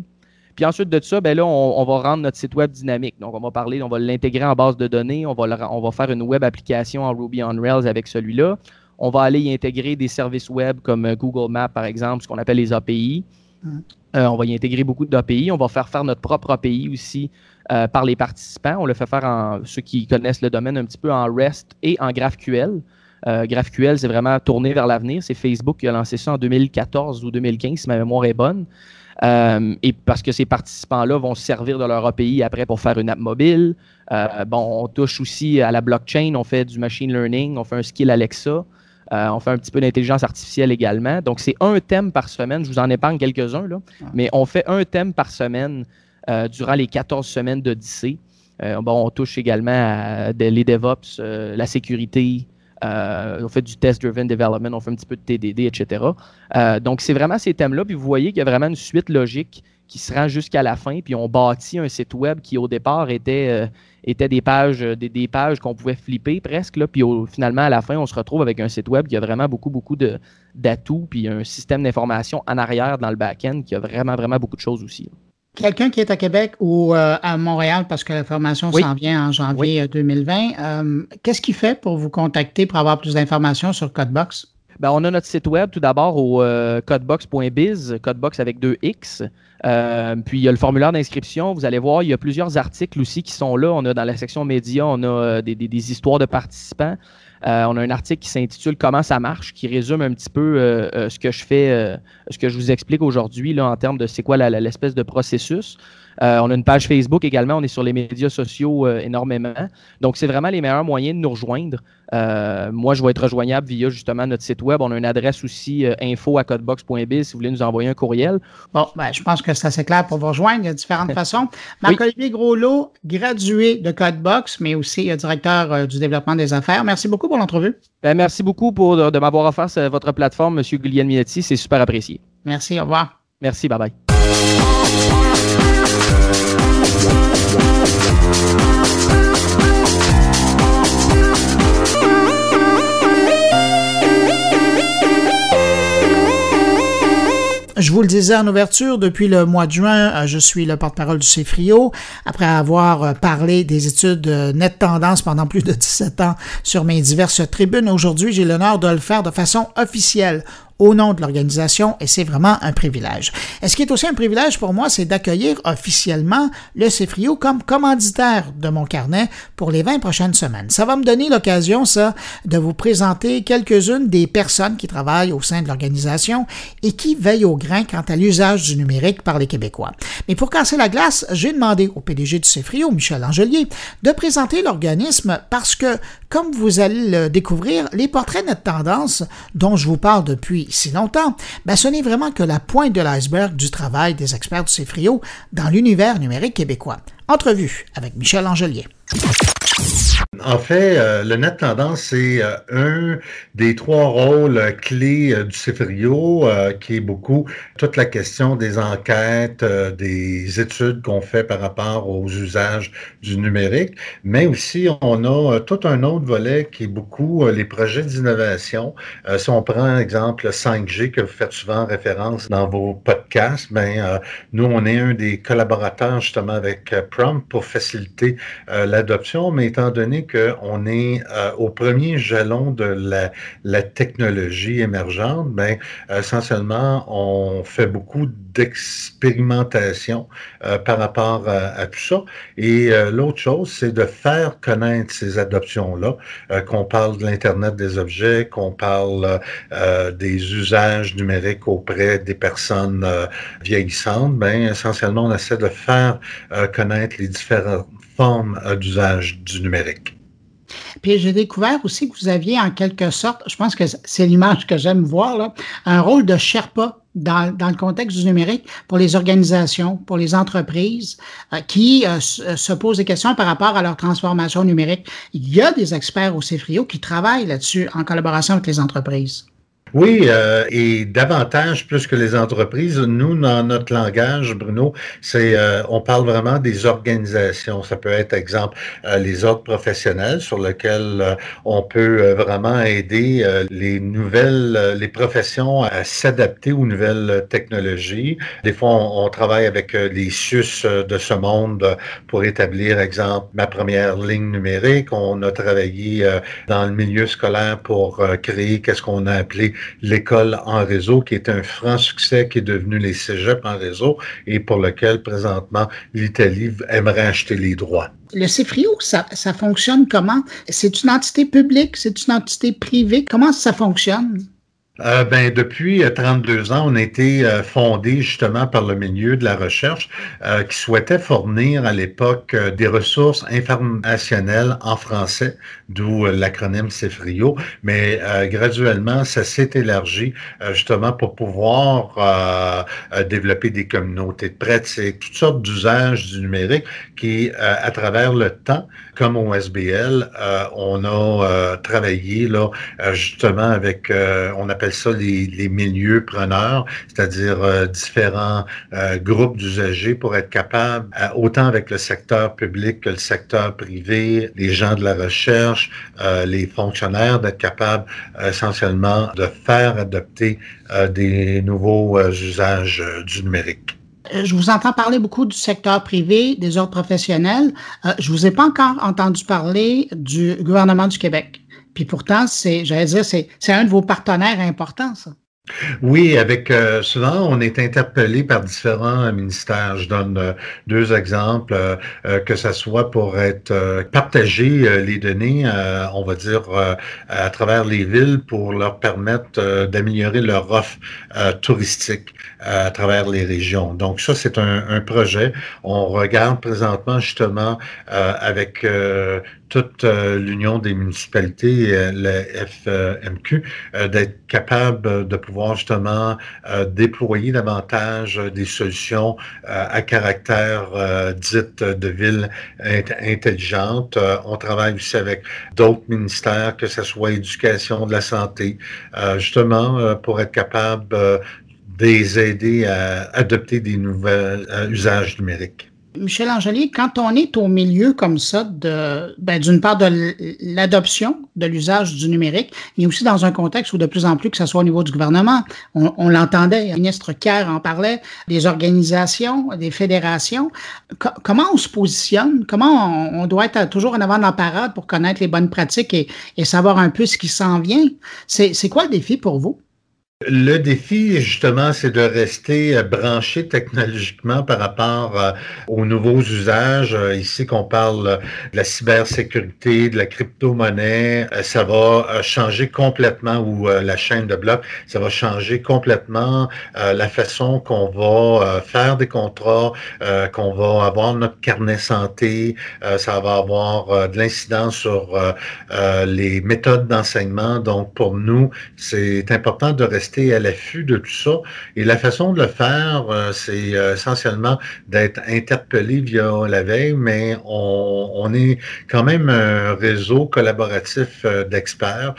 Puis ensuite de ça, ben là, on, va rendre notre site web dynamique. Donc, on va parler, on va l'intégrer en base de données, on va, on va faire une web application en Ruby on Rails avec celui-là. On va aller y intégrer des services web comme euh, Google Maps, par exemple, ce qu'on appelle les API. Euh, on va y intégrer beaucoup d'API. On va faire faire notre propre API aussi euh, par les participants. On le fait faire en ceux qui connaissent le domaine un petit peu en REST et en GraphQL. GraphQL, c'est vraiment tourné vers l'avenir. C'est Facebook qui a lancé ça en 2014 ou 2015, si ma mémoire est bonne. Euh, et parce que ces participants-là vont se servir de leur API après pour faire une app mobile. Euh, bon, on touche aussi à la blockchain, on fait du machine learning, on fait un skill Alexa. Euh, on fait un petit peu d'intelligence artificielle également. Donc, c'est un thème par semaine. Je vous en épargne quelques-uns, là. Mais on fait un thème par semaine durant les 14 semaines d'Odyssée. bon, on touche également à les DevOps, la sécurité, on fait du test-driven development, on fait un petit peu de TDD, etc. Euh, donc, c'est vraiment ces thèmes-là. Puis vous voyez qu'il y a vraiment une suite logique qui se rend jusqu'à la fin. Puis on bâtit un site web qui, au départ, était, euh, des pages, des, qu'on pouvait flipper presque. Là, puis finalement, à la fin, on se retrouve avec un site web qui a vraiment beaucoup, beaucoup d'atouts. Puis un système d'information en arrière dans le back-end qui a vraiment, vraiment beaucoup de choses aussi. Quelqu'un qui est à Québec ou euh, à Montréal, parce que la formation s'en vient en janvier 2020, euh, euh, qu'est-ce qu'il fait pour vous contacter pour avoir plus d'informations sur Codebox? Ben, on a notre site web tout d'abord au codebox.biz, codebox avec deux X. puis il y a le formulaire d'inscription. Vous allez voir, il y a plusieurs articles aussi qui sont là. On a dans la section médias, on a des, des histoires de participants. Euh, on a un article qui s'intitule Comment ça marche, qui résume un petit peu euh, euh, ce que je fais, ce que je vous explique aujourd'hui en termes de c'est quoi l'espèce de processus. Euh, on a une page Facebook également. On est sur les médias sociaux euh, énormément. Donc, c'est vraiment les meilleurs moyens de nous rejoindre. Euh, moi, je vais être rejoignable via justement notre site web. On a une adresse aussi info à codebox.biz si vous voulez nous envoyer un courriel. Bon, ben, je pense que c'est assez clair pour vous rejoindre. Il y a différentes façons. Marc-Olivier Groslot, gradué de Codebox, mais aussi directeur du développement des affaires. Merci beaucoup pour l'entrevue. Ben, merci beaucoup pour, de, m'avoir offert votre plateforme, M. Guglielminetti. C'est super apprécié. Merci. Au revoir. Merci. Bye bye. Je vous le disais en ouverture, depuis le mois de juin, euh, je suis le porte-parole du CFRIO. Après avoir euh, parlé des études euh, net tendance pendant plus de 17 ans sur mes diverses tribunes, aujourd'hui, j'ai l'honneur de le faire de façon officielle au nom de l'organisation et c'est vraiment un privilège. Et ce qui est aussi un privilège pour moi, c'est d'accueillir officiellement le CFRIO comme commanditaire de mon carnet pour les 20 prochaines semaines. Ça va me donner l'occasion, ça, de vous présenter quelques-unes des personnes qui travaillent au sein de l'organisation et qui veillent au grain quant à l'usage du numérique par les Québécois. Mais pour casser la glace, j'ai demandé au PDG du CFRIO, Michel Angelier, de présenter l'organisme parce que, comme vous allez le découvrir, les portraits de tendance dont je vous parle depuis si longtemps, ben ce n'est vraiment que la pointe de l'iceberg du travail des experts du CFRIO dans l'univers numérique québécois. Entrevue avec Michel Angelier. En fait, euh, le net tendance, c'est euh, un des trois rôles clés euh, du CFRIO, qui est beaucoup toute la question des enquêtes, des études qu'on fait par rapport aux usages du numérique, mais aussi on a tout un autre volet qui est beaucoup les projets d'innovation. si on prend l'exemple 5G que vous faites souvent référence dans vos podcasts, ben, nous, on est un des collaborateurs justement avec Prompt pour faciliter l'adoption, mais étant donné qu'on est euh, au premier jalon de la, technologie émergente, ben, essentiellement, on fait beaucoup d'expérimentation euh, par rapport à, tout ça. Et euh, l'autre chose, c'est de faire connaître ces adoptions-là, qu'on parle de l'Internet des objets, qu'on parle des usages numériques auprès des personnes vieillissantes. Ben, essentiellement, on essaie de faire connaître les différentes formes d'usage du numérique. Puis j'ai découvert aussi que vous aviez en quelque sorte, je pense que c'est l'image que j'aime voir, un rôle de Sherpa dans, dans, le contexte du numérique pour les organisations, pour les entreprises euh, qui euh, euh, se posent des questions par rapport à leur transformation numérique. Il y a des experts au CFRIO qui travaillent là-dessus en collaboration avec les entreprises. Oui, euh, et davantage plus que les entreprises. Nous, dans notre langage, Bruno, c'est euh, on parle vraiment des organisations. Ça peut être, exemple, euh, les ordres professionnels sur lesquels on peut vraiment aider les nouvelles, les professions à s'adapter aux nouvelles technologies. Des fois, on, on travaille avec les SUS de ce monde pour établir, exemple, ma première ligne numérique. On a travaillé dans le milieu scolaire pour créer qu'est-ce qu'on a appelé l'école en réseau, qui est un franc succès, qui est devenu les cégeps en réseau et pour lequel présentement l'Italie aimerait acheter les droits. Le CFRIO, ça, ça fonctionne comment? C'est une entité publique? C'est une entité privée? Comment ça fonctionne? Euh, ben, depuis 32 euh, ans, on a été euh, fondé justement par le milieu de la recherche qui souhaitait fournir à l'époque des ressources informationnelles en français, d'où l'acronyme CEFRIO, mais graduellement, ça s'est élargi justement pour pouvoir développer des communautés de pratiques, toutes sortes d'usages du numérique qui, à travers le temps, comme au SBL, on a travaillé là justement avec, on appelle ça les, milieux preneurs, c'est-à-dire euh, différents euh, groupes d'usagers pour être capable, euh, autant avec le secteur public que le secteur privé, les gens de la recherche, les fonctionnaires, d'être capables essentiellement de faire adopter des nouveaux usages du numérique je vous entends parler beaucoup du secteur privé, des ordres professionnels. je vous ai pas encore entendu parler du gouvernement du Québec. Puis pourtant, c'est, j'allais dire, c'est, c'est un de vos partenaires importants, ça. Oui, avec euh, souvent on est interpellé par différents ministères. Je donne euh, deux exemples, euh, que ce soit pour être partager les données, on va dire à travers les villes pour leur permettre d'améliorer leur offre touristique à travers les régions. Donc ça, c'est un, un, projet. On regarde présentement justement avec toute euh, l'Union des municipalités, euh, le FMQ, euh, d'être capable de pouvoir justement déployer davantage des solutions à caractère dites de ville intelligente. on travaille aussi avec d'autres ministères, que ce soit éducation, de la santé, justement pour être capable les aider à adopter des nouveaux usages numériques. Michel Angelier, quand on est au milieu comme ça, de, ben, d'une part de l'adoption de l'usage du numérique, mais aussi dans un contexte où de plus en plus, que ce soit au niveau du gouvernement, on, l'entendait, le ministre Kerr en parlait, des organisations, des fédérations. comment on se positionne? Comment on, doit être toujours en avant de la parade pour connaître les bonnes pratiques et, et savoir un peu ce qui s'en vient? C'est quoi le défi pour vous? Le défi, justement, c'est de rester euh, branché technologiquement par rapport euh, aux nouveaux usages. Euh, ici, qu'on parle de la cybersécurité, de la crypto-monnaie, ça va changer complètement, ou la chaîne de blocs, ça va changer complètement la façon qu'on va faire des contrats, qu'on va avoir notre carnet santé, ça va avoir de l'incidence sur les méthodes d'enseignement. Donc, pour nous, c'est important de rester à l'affût de tout ça. Et la façon de le faire, euh, c'est euh, essentiellement d'être interpellé via la veille, mais on, on, est quand même un réseau collaboratif euh, d'experts,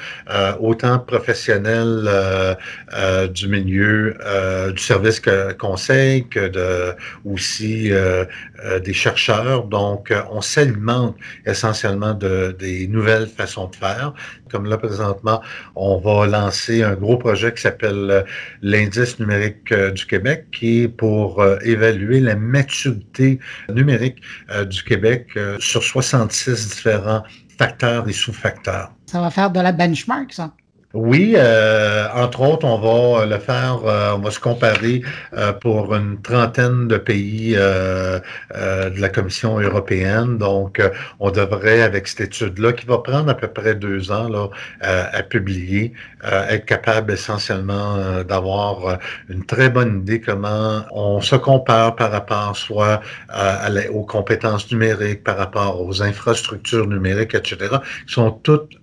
autant professionnels du milieu du service conseil que de aussi des chercheurs. Donc, on s'alimente essentiellement de, des nouvelles façons de faire. Comme là, présentement, on va lancer un gros projet qui s'appelle euh, l'indice numérique euh, du Québec, qui est pour euh, évaluer la maturité numérique du Québec sur 66 différents facteurs et sous-facteurs. Ça va faire de la benchmark, ça? Oui, euh, entre autres, on va le faire, euh, on va se comparer euh, pour une trentaine de pays de la Commission européenne. Donc, on devrait, avec cette étude-là, qui va prendre à peu près deux ans là, à publier, être capable essentiellement d'avoir une très bonne idée comment on se compare par rapport soit aux compétences numériques, par rapport aux infrastructures numériques, etc., qui sont toutes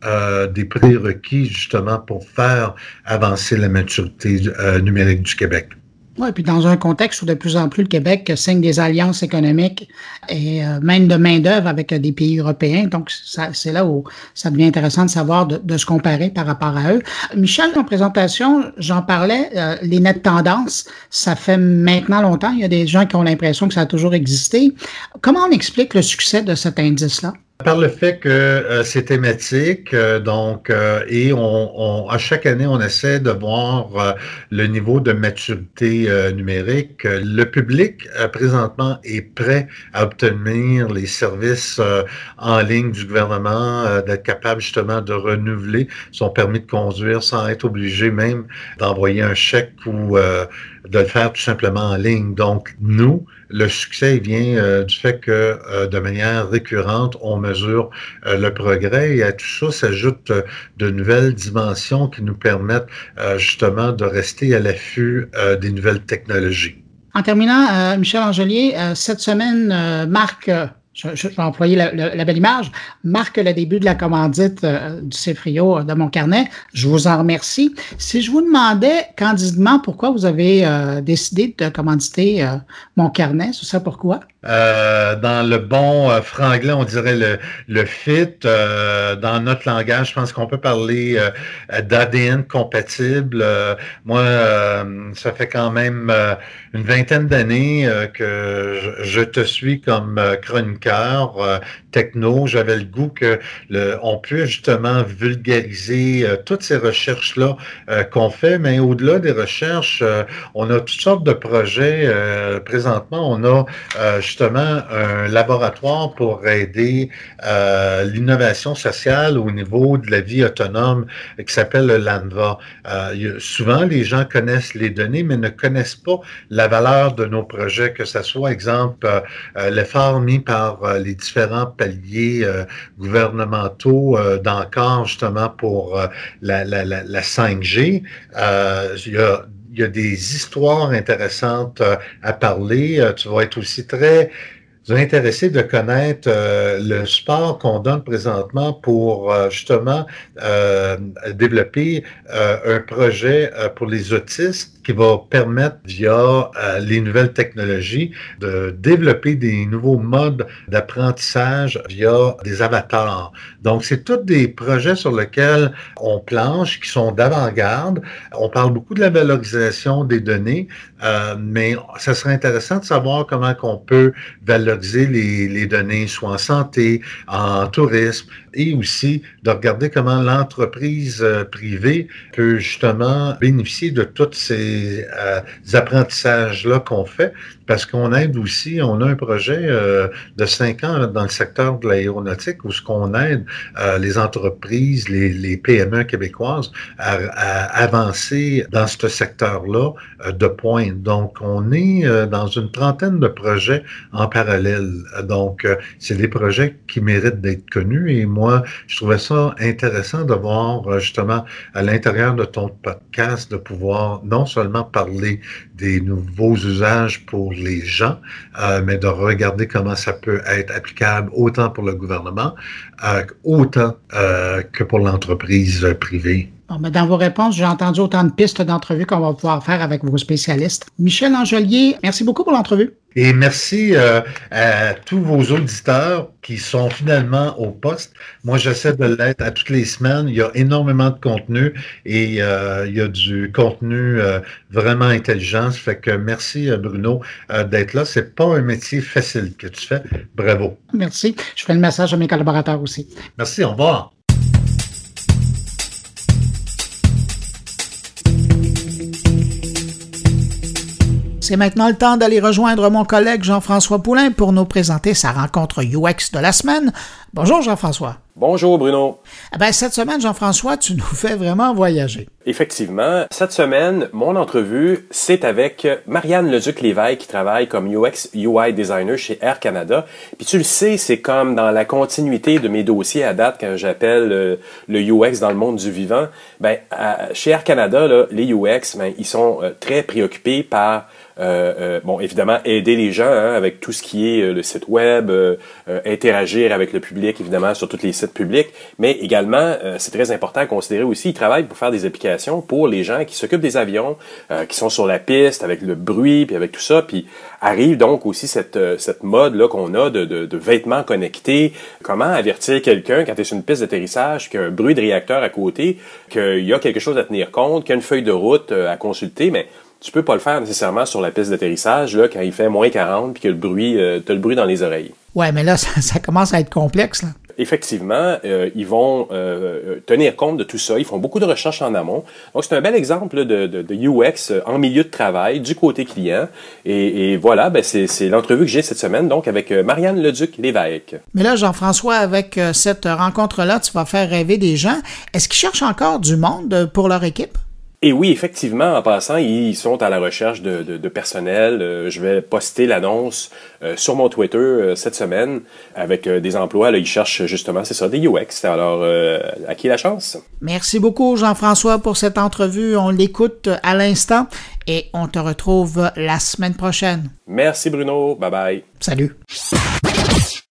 des prérequis justement pour faire avancer la maturité euh, numérique du Québec. Oui, puis dans un contexte où de plus en plus le Québec signe des alliances économiques et euh, même de main-d'œuvre avec des pays européens. Donc, c'est là où ça devient intéressant de savoir, de, se comparer par rapport à eux. Michel, en présentation, j'en parlais, euh, les nettes tendances, ça fait maintenant longtemps. Il y a des gens qui ont l'impression que ça a toujours existé. Comment on explique le succès de cet indice-là? Par le fait que euh, c'est thématique, euh, donc, euh, et on, à chaque année, on essaie de voir le niveau de maturité numérique. Le public, présentement, est prêt à obtenir les services en ligne du gouvernement, d'être capable justement de renouveler son permis de conduire sans être obligé même d'envoyer un chèque ou de le faire tout simplement en ligne. Donc, nous, le succès vient euh, du fait que euh, de manière récurrente, on mesure euh, le progrès et à tout ça s'ajoutent de nouvelles dimensions qui nous permettent justement de rester à l'affût des nouvelles technologies. En terminant, Michel Angelier, cette semaine marque je, vais employer la, belle image, marque le début de la commandite euh, du Cefrio euh, de mon carnet. Je vous en remercie. Si je vous demandais candidement pourquoi vous avez euh, décidé de commanditer mon carnet, ce serait pourquoi? Dans le bon franglais, on dirait le, le fit. dans notre langage, je pense qu'on peut parler d'ADN compatible. moi, ça fait quand même une vingtaine d'années que je, je, te suis comme chroniqueur euh, techno. J'avais le goût que le, on puisse justement vulgariser euh, toutes ces recherches-là euh, qu'on fait, mais au-delà des recherches, euh, on a toutes sortes de projets. présentement, on a justement un laboratoire pour aider l'innovation sociale au niveau de la vie autonome qui s'appelle le LANVA. souvent, les gens connaissent les données, mais ne connaissent pas la valeur de nos projets, que ce soit, exemple, l'effort mis par les différents paliers gouvernementaux euh, d'encore justement pour euh, la, la, la, 5G. Euh, il y a des histoires intéressantes à parler. Tu vas être aussi très intéressé de connaître le support qu'on donne présentement pour justement développer un projet pour les autistes qui va permettre, via euh, les nouvelles technologies, de développer des nouveaux modes d'apprentissage via des avatars. Donc, c'est tous des projets sur lesquels on planche, qui sont d'avant-garde. On parle beaucoup de la valorisation des données, euh, mais ça serait intéressant de savoir comment qu'on peut valoriser les, les données, soit en santé, en tourisme, et aussi de regarder comment l'entreprise euh, privée peut justement bénéficier de toutes ces euh, apprentissages-là qu'on fait, parce qu'on aide aussi, on a un projet euh, de cinq ans dans le secteur de l'aéronautique où ce qu'on aide euh, les entreprises, les, PME québécoises à, avancer dans ce secteur-là de pointe. Donc, on est dans une trentaine de projets en parallèle. Donc, c'est des projets qui méritent d'être connus et moi, je trouvais ça intéressant de voir justement à l'intérieur de ton podcast de pouvoir non seulement parler des nouveaux usages pour les gens, euh, mais de regarder comment ça peut être applicable autant pour le gouvernement, euh, autant euh, que pour l'entreprise privée. Bon, dans vos réponses, j'ai entendu autant de pistes d'entrevue qu'on va pouvoir faire avec vos spécialistes. Michel Angelier, merci beaucoup pour l'entrevue. Et merci euh, à tous vos auditeurs qui sont finalement au poste. Moi, j'essaie de l'être à toutes les semaines. Il y a énormément de contenu et euh, il y a du contenu euh, vraiment intelligent. Ça fait que merci Bruno d'être là. C'est pas un métier facile que tu fais. Bravo. Merci. Je fais le message à mes collaborateurs aussi. Merci. Au revoir. C'est maintenant le temps d'aller rejoindre mon collègue Jean-François Poulain pour nous présenter sa rencontre UX de la semaine. Bonjour Jean-François. Bonjour Bruno. Eh ben, cette semaine, Jean-François, tu nous fais vraiment voyager. Effectivement, cette semaine, mon entrevue, c'est avec Marianne Leduc-Lévesque qui travaille comme UX UI designer chez Air Canada. Puis tu le sais, c'est comme dans la continuité de mes dossiers à date quand j'appelle euh, le, UX dans le monde du vivant. Ben, chez Air Canada, là, les UX, ben, ils sont euh, très préoccupés par bon, évidemment, aider les gens hein, avec tout ce qui est euh, le site web, interagir avec le public, évidemment, sur tous les sites publics, mais également, c'est très important à considérer aussi, ils travaillent pour faire des applications pour les gens qui s'occupent des avions, qui sont sur la piste, avec le bruit, puis avec tout ça, puis arrive donc aussi cette, cette mode là qu'on a de, de, de, vêtements connectés. Comment avertir quelqu'un quand tu es sur une piste d'atterrissage qu'il y a un bruit de réacteur à côté, qu'il y a quelque chose à tenir compte, qu'il y a une feuille de route à consulter, mais tu peux pas le faire nécessairement sur la piste d'atterrissage là quand il fait moins 40 puis que le bruit euh, as le bruit dans les oreilles. Ouais, mais là ça, commence à être complexe là. Effectivement, euh, ils vont euh, tenir compte de tout ça. Ils font beaucoup de recherches en amont. Donc, c'est un bel exemple de, de, de, UX en milieu de travail du côté client. Et, et voilà, ben c'est l'entrevue que j'ai cette semaine, donc avec Marianne Leduc-Lévesque. Mais là, Jean-François, avec cette rencontre-là, tu vas faire rêver des gens. Est-ce qu'ils cherchent encore du monde pour leur équipe? Et oui, effectivement, en passant, ils sont à la recherche de, de, personnel. Euh, je vais poster l'annonce euh, sur mon Twitter euh, cette semaine avec des emplois. Là, ils cherchent justement, c'est ça, des UX. Alors, à qui la chance? Merci beaucoup, Jean-François, pour cette entrevue. On l'écoute à l'instant et on te retrouve la semaine prochaine. Merci, Bruno. Bye bye. Salut.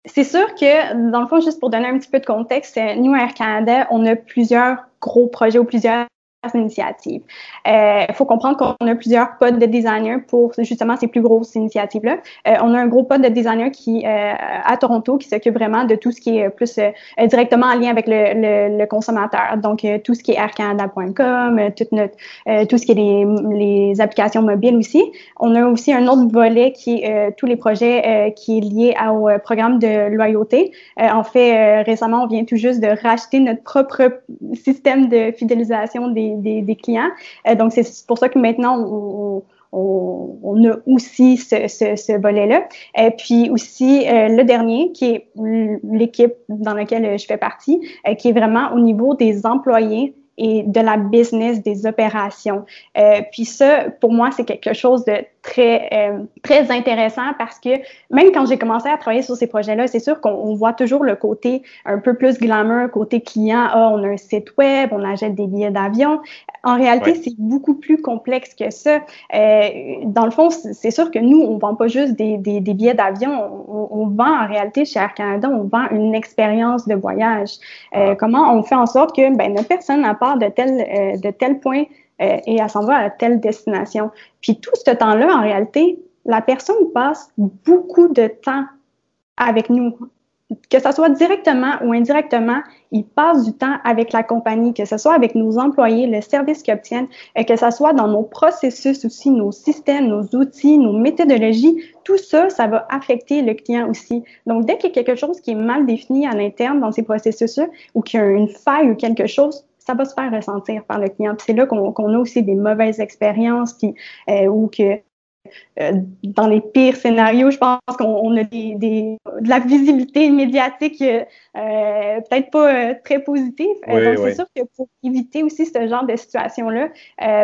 C'est sûr que, dans le fond, juste pour donner un petit peu de contexte, nous, Air Canada, on a plusieurs gros projets ou plusieurs initiatives. Il euh, faut comprendre qu'on a plusieurs pods de designers pour justement ces plus grosses initiatives-là. Euh, on a un gros pod de designers qui euh, à Toronto qui s'occupe vraiment de tout ce qui est plus directement en lien avec le, consommateur. Donc tout ce qui est aircanada.com, tout tout ce qui est les, les, applications mobiles aussi. On a aussi un autre volet qui est tous les projets qui est lié au programme de loyauté. en fait, récemment, on vient tout juste de racheter notre propre système de fidélisation des clients. Euh, donc, c'est pour ça que maintenant, on, a aussi ce, volet-là. Et euh, puis aussi, euh, le dernier, qui est l'équipe dans laquelle je fais partie, qui est vraiment au niveau des employés et de la business, des opérations. puis ça, pour moi, c'est quelque chose de très, euh, très intéressant parce que même quand j'ai commencé à travailler sur ces projets-là, c'est sûr qu'on voit toujours le côté un peu plus glamour, côté client. Ah, on a un site web, on achète des billets d'avion. En réalité, c'est beaucoup plus complexe que ça. Euh, dans le fond, c'est sûr que nous, on vend pas juste des, des, des billets d'avion. On, on, vend en réalité chez Air Canada, on vend une expérience de voyage. Euh, ah. comment on fait en sorte que ben, notre personne, à de tel, euh, de tel point euh, et elle s'en va à telle destination. Puis tout ce temps-là, en réalité, la personne passe beaucoup de temps avec nous. Que ce soit directement ou indirectement, il passe du temps avec la compagnie, que ce soit avec nos employés, le service qu'ils obtiennent, et que ce soit dans nos processus aussi, nos systèmes, nos outils, nos méthodologies, tout ça, ça va affecter le client aussi. Donc, dès qu'il y a quelque chose qui est mal défini à l'interne dans ces processus-là, ou qu'il y a une faille ou quelque chose, ça va se faire ressentir par le client. C'est là qu'on a aussi des mauvaises expériences, puis euh, ou que euh, dans les pires scénarios, je pense qu'on a des, de la visibilité médiatique euh, peut-être pas très positive. donc, c'est sûr que pour éviter aussi ce genre de situation-là,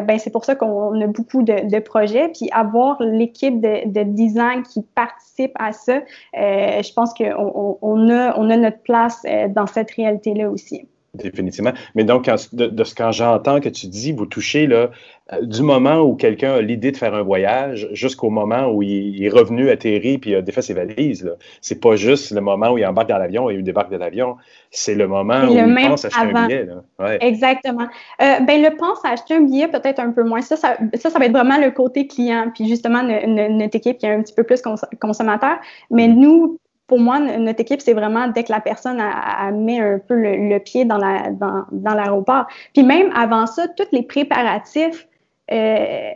ben, c'est pour ça qu'on a beaucoup de, projets. Puis avoir l'équipe de, de, design qui participe à ça, je pense qu'on on a, on a notre place dans cette réalité-là aussi. Définitivement. Mais donc, de, ce que j'entends que tu dis, vous touchez là, euh, du moment où quelqu'un a l'idée de faire un voyage jusqu'au moment où il, est revenu, atterri, puis il a défait ses valises. C'est pas juste le moment où il embarque dans l'avion et il débarque de l'avion. C'est le moment où il pense acheter un billet. Exactement. Euh, ben, le pense à acheter un billet, peut-être un peu moins. Ça ça, ça, va être vraiment le côté client. Puis justement, notre équipe qui est un petit peu plus consommateur. Mais mm. nous, pour moi, notre équipe, c'est vraiment dès que la personne a, met un peu le, pied dans la dans, dans l'aéroport. Puis même avant ça, tous les préparatifs euh,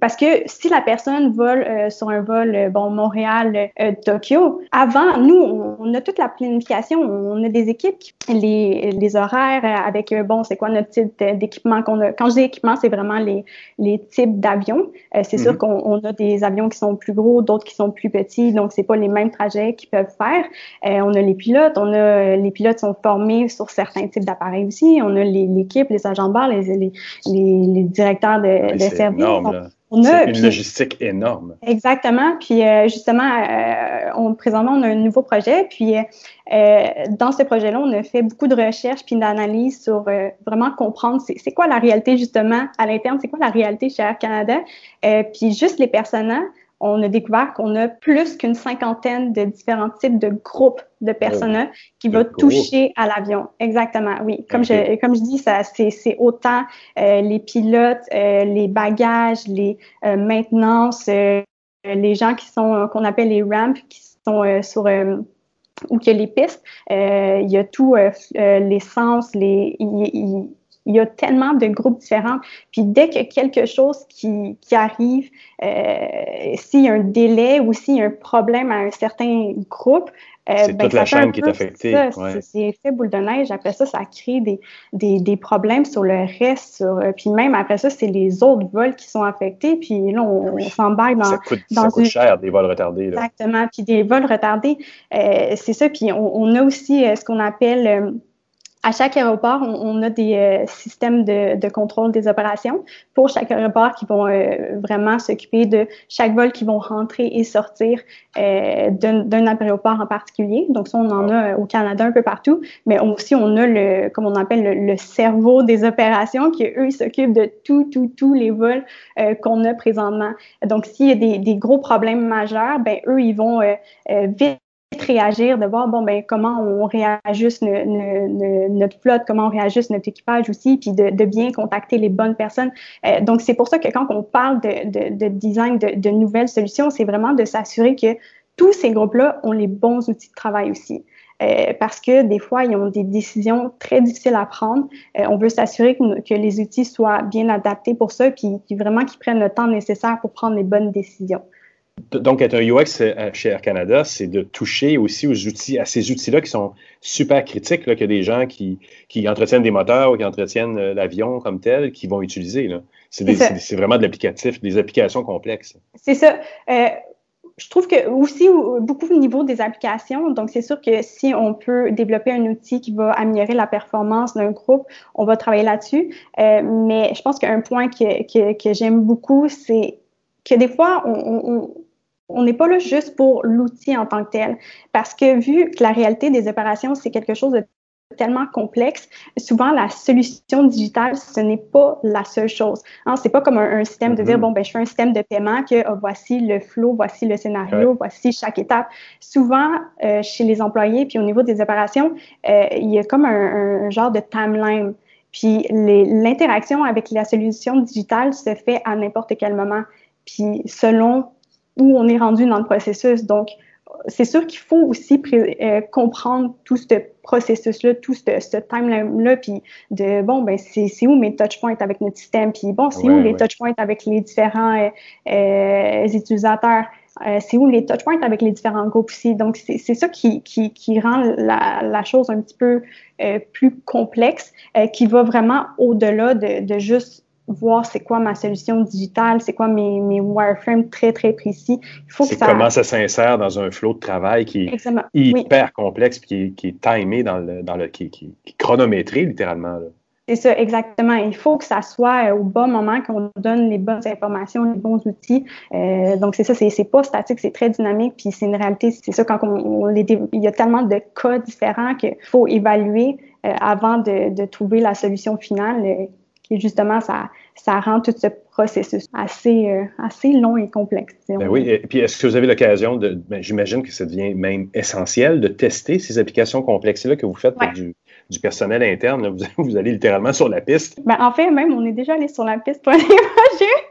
parce que si la personne vole euh, sur un vol, euh, bon, Montréal-Tokyo, avant, nous, on, a toute la planification, on a des équipes, les, les horaires avec, bon, c'est quoi notre type d'équipement qu'on a. Quand je dis équipement, c'est vraiment les, les types d'avions. c'est sûr mhm. qu'on a des avions qui sont plus gros, d'autres qui sont plus petits, donc c'est pas les mêmes trajets qu'ils peuvent faire. on a les pilotes, on a les pilotes sont formés sur certains types d'appareils aussi. On a l'équipe, les, agents de bord, les, les, les directeurs de, de On, a une logistique énorme. Exactement. Puis euh, justement, euh, on, présentement, on a un nouveau projet. Puis euh, dans ce projet-là, on a fait beaucoup de recherches puis d'analyses sur vraiment comprendre c'est quoi la réalité justement à l'interne, c'est quoi la réalité chez Air Canada. puis juste les personnages on a découvert qu'on a plus qu'une cinquantaine de différents types de groupes de personnes qui vont toucher à l'avion. Exactement, oui. Comme je comme je dis, ça c'est autant euh, les pilotes, euh, les bagages, les euh, maintenances, les gens qui sont qu'on appelle les ramps, qui sont sur ou que les pistes. il y a tout l'essence, les il y a tellement de groupes différents. Puis dès a quelque chose qui, qui arrive, euh, s'il y a un délai ou s'il y a un problème à un certain groupe, euh, c'est ben, toute la chaîne qui est affectée. C'est fait boule de neige. Après ça, ça crée des, des, des problèmes sur le reste. Sur, euh, puis même après ça, c'est les autres vols qui sont affectés. Puis là, on, s'embarque dans. Ça coûte, ça coûte cher, des vols retardés. Là. Exactement. Puis des vols retardés, euh, c'est ça. Puis on, on, a aussi ce qu'on appelle à chaque aéroport, on, a des euh, systèmes de, contrôle des opérations pour chaque aéroport qui vont euh, vraiment s'occuper de chaque vol qui vont rentrer et sortir euh, d'un aéroport en particulier. Donc ça, on en a au Canada un peu partout, mais aussi on a le, comme on appelle le, cerveau des opérations qui eux s'occupent de tout, tout, tous les vols qu'on a présentement. Donc s'il y a des, des, gros problèmes majeurs, ben eux ils vont vite réagir, de voir bon ben comment on réajuste notre flotte, comment on réajuste notre équipage aussi, puis de, bien contacter les bonnes personnes. Euh, donc c'est pour ça que quand on parle de, design de, nouvelles solutions, c'est vraiment de s'assurer que tous ces groupes-là ont les bons outils de travail aussi. Euh, parce que des fois, ils ont des décisions très difficiles à prendre. Euh, on veut s'assurer que, les outils soient bien adaptés pour ça, puis, puis vraiment qu'ils prennent le temps nécessaire pour prendre les bonnes décisions. Donc, être un UX euh, chez Air Canada, c'est de toucher aussi aux outils, à ces outils-là qui sont super critiques, là, que des gens qui, qui entretiennent des moteurs ou qui entretiennent euh, l'avion comme tel, qui vont utiliser. C'est vraiment de l'applicatif, des applications complexes. C'est ça. Euh, je trouve que aussi beaucoup au niveau des applications, donc c'est sûr que si on peut développer un outil qui va améliorer la performance d'un groupe, on va travailler là-dessus. mais je pense qu'un point que, que, que j'aime beaucoup, c'est que des fois, on, on n'est pas là juste pour l'outil en tant que tel. Parce que vu que la réalité des opérations, c'est quelque chose de tellement complexe, souvent la solution digitale, ce n'est pas la seule chose. Hein, c'est pas comme un, système de dire, mm-hmm. bon, ben, je fais un système de paiement que oh, voici le flow, voici le scénario, voici chaque étape. Souvent, euh, chez les employés, puis au niveau des opérations, euh, il y a comme un, un genre de timeline. Puis l'interaction avec la solution digitale se fait à n'importe quel moment. Puis selon où on est rendu dans le processus. Donc, c'est sûr qu'il faut aussi euh, comprendre tout ce processus-là, tout ce, ce timeline-là, puis de, bon, ben, c'est où mes touchpoints avec notre système, puis bon, c'est où les touchpoints avec les différents euh, euh utilisateurs, c'est où les touchpoints avec les différents groupes aussi. Donc, c'est ça qui, qui, qui rend la, la, chose un petit peu plus complexe, qui va vraiment au-delà de, de juste voir c'est quoi ma solution digitale, c'est quoi mes, mes wireframes très, très précis. Il faut c'est comment ça s'insère dans un flot de travail qui est hyper complexe qui, qui est timé dans le, dans le qui, qui, est chronométré littéralement. C'est ça, exactement. Il faut que ça soit au bon moment, qu'on donne les bonnes informations, les bons outils. Euh, donc, c'est ça, c'est, c'est pas statique, c'est très dynamique, puis c'est une réalité. C'est ça, quand on, il y a tellement de cas différents qu'il faut évaluer euh, avant de, de, trouver la solution finale. Et justement, ça, ça rend tout ce processus assez, euh, assez long et complexe. Ben oui, et puis est-ce que vous avez l'occasion de, ben, j'imagine que ça devient même essentiel de tester ces applications complexes-là que vous faites pour du, du, personnel interne. Vous, vous, allez littéralement sur la piste. Ben, en fait, même, on est déjà allé sur la piste pour les projets.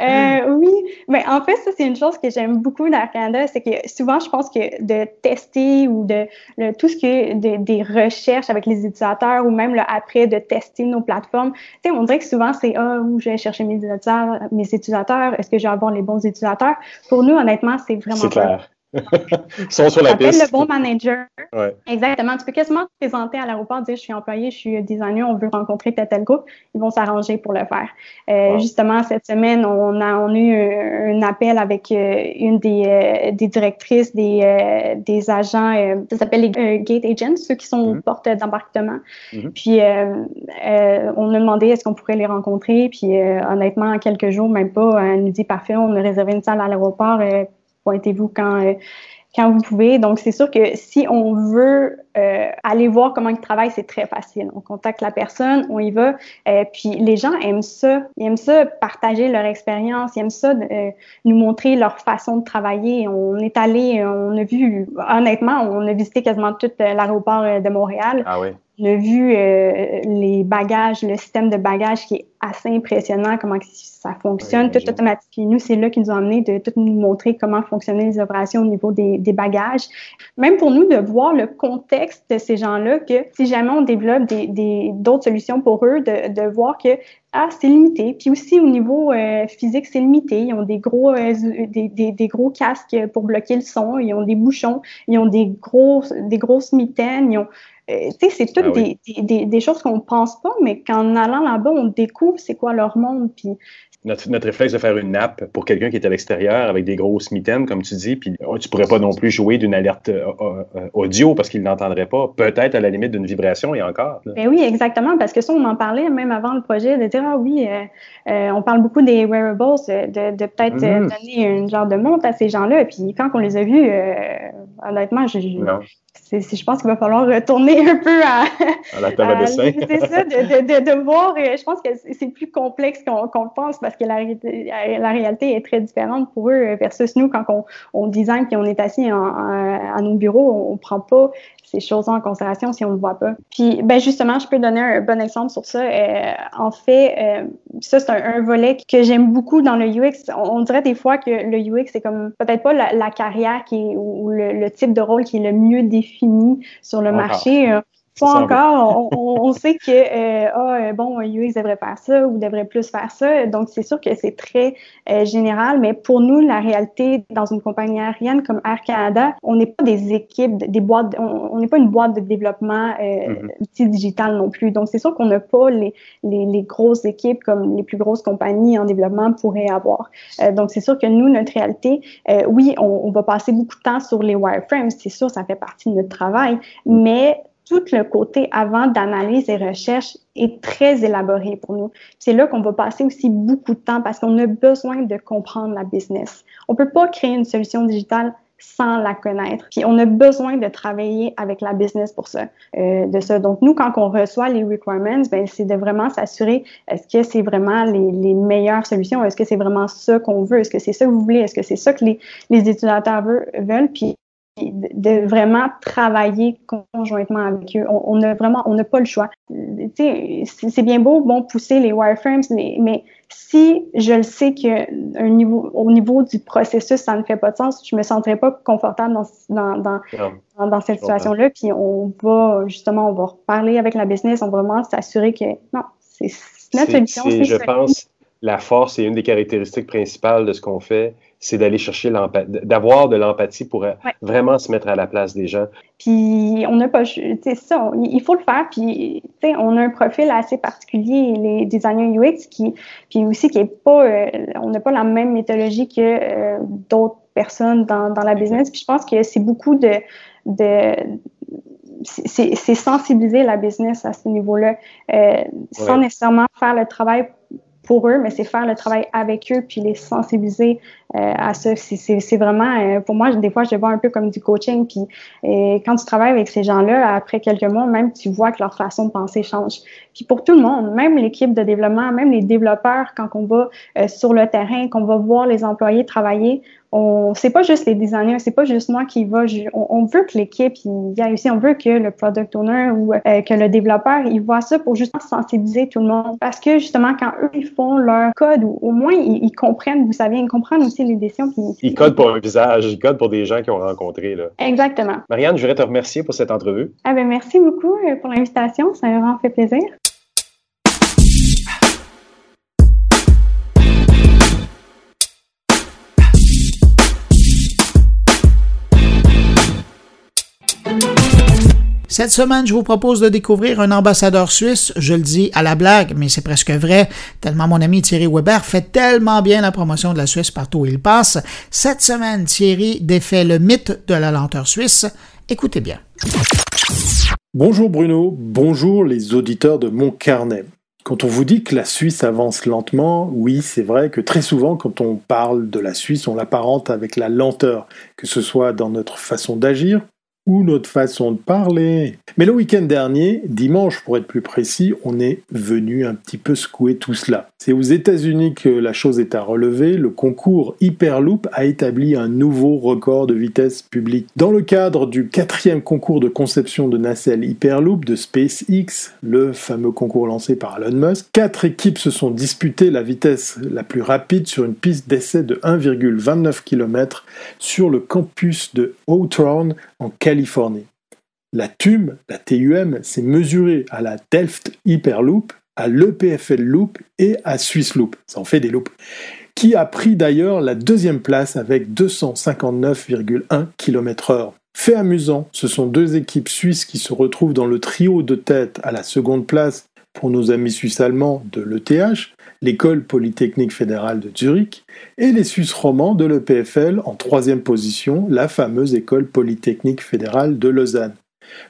Euh, oui, mais en fait, ça, c'est une chose que j'aime beaucoup dans Canada, c'est que souvent, je pense que de tester ou de tout ce qui est des recherches avec les utilisateurs ou même après de tester nos plateformes, tu sais, on dirait que souvent, c'est ah, où je vais chercher mes utilisateurs, mes utilisateurs, est-ce que j'ai avoir les bons utilisateurs? Pour nous, honnêtement, c'est vraiment clair. Sont sur la piste. le bon manager. Exactement. Tu peux quasiment te présenter à l'aéroport, dire je suis employé, je suis designer, on veut rencontrer tel tel groupe. Ils vont s'arranger pour le faire. Euh, Justement, cette semaine, on a, on a eu un, appel avec euh, une des, euh, des, directrices des, des agents, ça s'appelle les gate agents, ceux qui sont mm-hmm. portes d'embarquement. Mm-hmm. Puis, on a demandé est-ce qu'on pourrait les rencontrer. Puis, honnêtement, en quelques jours, même pas, elle nous dit parfait, on a réservé une salle à l'aéroport pointez-vous quand, euh, quand vous pouvez. Donc, c'est sûr que si on veut euh, aller voir comment ils travaillent, c'est très facile. On contacte la personne, on y va. Euh, puis les gens aiment ça. Ils aiment ça partager leur expérience. Ils aiment ça nous montrer leur façon de travailler. On est allé, on a vu, honnêtement, on a visité quasiment tout l'aéroport de Montréal. Ah oui. On a vu les bagages, le système de bagages qui est assez impressionnant, comment ça fonctionne, tout automatique. Et nous, c'est là qu'ils nous ont amené de tout nous montrer comment fonctionnaient les opérations au niveau des, des bagages. Même pour nous, de voir le contexte de ces gens-là, que si jamais on développe des, des, d'autres solutions pour eux, de, de voir que ah, c'est limité. Puis aussi au niveau euh, physique, c'est limité. Ils ont des gros, euh, des, des, des, gros casques pour bloquer le son. Ils ont des bouchons. Ils ont des gros, des grosses mitaines. Ils ont euh, tu sais, c'est toutes ah des, des, des, choses qu'on pense pas, mais qu'en allant là-bas, on découvre c'est quoi leur monde. Puis notre, notre, réflexe de faire une nappe pour quelqu'un qui est à l'extérieur avec des grosses mitaines, comme tu dis, puis oh, tu pourrais pas non plus jouer d'une alerte euh, euh, audio parce qu'il n'entendrait pas. Peut-être à la limite d'une vibration et encore. Ben oui, exactement, parce que ça, on en parlait même avant le projet, de dire, ah oui, euh, on parle beaucoup des wearables, de, de peut-être mm-hmm. donner un genre de montre à ces gens-là. Puis quand on les a vus, honnêtement, je pense qu'il va falloir retourner un peu à, la table à dessin. C'est ça, de, voir. Je pense que c'est plus complexe qu'on le pense parce que la, la, réalité est très différente pour eux versus nous quand on, on design puis on est assis à nos bureaux, on, ne prend pas ces choses en considération si on ne le voit pas. Puis, ben justement, je peux donner un bon exemple sur ça. Euh, en fait, euh, ça, c'est un, volet que j'aime beaucoup dans le UX. On, dirait des fois que le UX, c'est comme peut-être pas la, carrière qui est, ou le, type de rôle qui est le mieux défini sur le marché. Euh, pas encore. On, sait que euh, ah, euh, bon, UX devrait faire ça ou devrait plus faire ça. Donc, c'est sûr que c'est très euh, général, mais pour nous, la réalité dans une compagnie aérienne comme Air Canada, on n'est pas des équipes, des boîtes, on n'est pas une boîte de développement euh, mm-hmm. digital non plus. Donc, c'est sûr qu'on n'a pas les, les, les, grosses équipes comme les plus grosses compagnies en développement pourraient avoir. Euh, donc, c'est sûr que nous, notre réalité, oui, on, on, va passer beaucoup de temps sur les wireframes, c'est sûr, ça fait partie de notre travail, mm. mais tout le côté avant d'analyse et recherche est très élaboré pour nous. C'est là qu'on va passer aussi beaucoup de temps parce qu'on a besoin de comprendre la business. On peut pas créer une solution digitale sans la connaître. Puis on a besoin de travailler avec la business pour ça, euh, de ça. Donc nous, quand on reçoit les requirements, ben c'est de vraiment s'assurer est-ce que c'est vraiment les, les, meilleures solutions, est-ce que c'est vraiment ça qu'on veut, est-ce que c'est ça que vous voulez, est-ce que c'est ça que les, les utilisateurs veulent? Puis de vraiment travailler conjointement avec eux. On n'a vraiment, on n'a pas le choix. C'est bien beau, bon, pousser les wireframes, mais si je le sais que un niveau, au niveau du processus, ça ne fait pas de sens, je me sentirais pas confortable dans, dans, dans, dans, cette situation-là. Puis on va, justement, on va reparler avec la business, on va vraiment s'assurer que non, c'est notre solution. Je pense la force est une des caractéristiques principales de ce qu'on fait c'est d'aller chercher l'empathie, d'avoir de l'empathie pour euh, vraiment se mettre à la place des gens. Puis on n'a pas, tu sais, ça, il faut le faire. Puis, tu sais, on a un profil assez particulier, les designers UX, qui, puis aussi qui est pas, euh, on n'a pas la même méthodologie que euh, d'autres personnes dans, dans la business. Puis je pense que c'est beaucoup de, de c'est sensibiliser la business à ce niveau-là, sans nécessairement faire le travail pour eux, mais c'est faire le travail avec eux puis les sensibiliser euh, à ça. C'est vraiment, euh, pour moi, des fois, je le vois un peu comme du coaching. Puis et quand tu travailles avec ces gens-là, après quelques mois, même tu vois que leur façon de penser change. Puis pour tout le monde, même l'équipe de développement, même les développeurs, quand on va euh, sur le terrain, qu'on va voir les employés travailler, on c'est pas juste les designers, c'est pas juste moi qui va. On, veut que l'équipe y a aussi, on veut que le product owner ou euh, que le développeur il voit ça pour justement sensibiliser tout le monde. Parce que justement quand eux ils font leur code ou au moins ils, comprennent, vous savez, ils comprennent aussi les décisions. Puis, ils codent pour un visage, ils codent pour des gens qu'ils ont rencontrés là. Exactement. Marianne, je voudrais te remercier pour cette entrevue. Ah ben merci beaucoup euh, pour l'invitation, ça m'a vraiment fait plaisir. Cette semaine, je vous propose de découvrir un ambassadeur suisse. Je le dis à la blague, mais c'est presque vrai, tellement mon ami Thierry Weber fait tellement bien la promotion de la Suisse partout où il passe. Cette semaine, Thierry défait le mythe de la lenteur suisse. Écoutez bien. Bonjour Bruno, bonjour les auditeurs de mon carnet. Quand on vous dit que la Suisse avance lentement, oui, c'est vrai que très souvent, quand on parle de la Suisse, on l'apparente avec la lenteur, que ce soit dans notre façon d'agir ou notre façon de parler. Mais le week-end dernier, dimanche pour être plus précis, on est venu un petit peu secouer tout cela. C'est aux États-Unis que la chose est à relever. Le concours Hyperloop a établi un nouveau record de vitesse publique. Dans le cadre du quatrième concours de conception de nacelle Hyperloop de SpaceX, le fameux concours lancé par Elon Musk, quatre équipes se sont disputées la vitesse la plus rapide sur une piste d'essai de 1,29 km sur le campus de Hawthorne en Californie. La TUM, la TUM, s'est mesurée à la Delft Hyperloop, à l'EPFL Loop et à Swiss Loop. Ça en fait des loops. Qui a pris d'ailleurs la deuxième place avec 259,1 km/h. Fait amusant, ce sont deux équipes suisses qui se retrouvent dans le trio de tête à la seconde place pour nos amis suisses allemands de l'ETH, l'école polytechnique fédérale de Zurich, et les Suisses romands de l'EPFL en troisième position, la fameuse école polytechnique fédérale de Lausanne.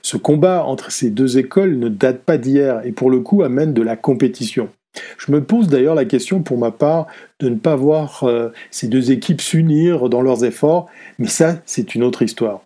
Ce combat entre ces deux écoles ne date pas d'hier et pour le coup amène de la compétition. Je me pose d'ailleurs la question pour ma part de ne pas voir euh, ces deux équipes s'unir dans leurs efforts, mais ça c'est une autre histoire.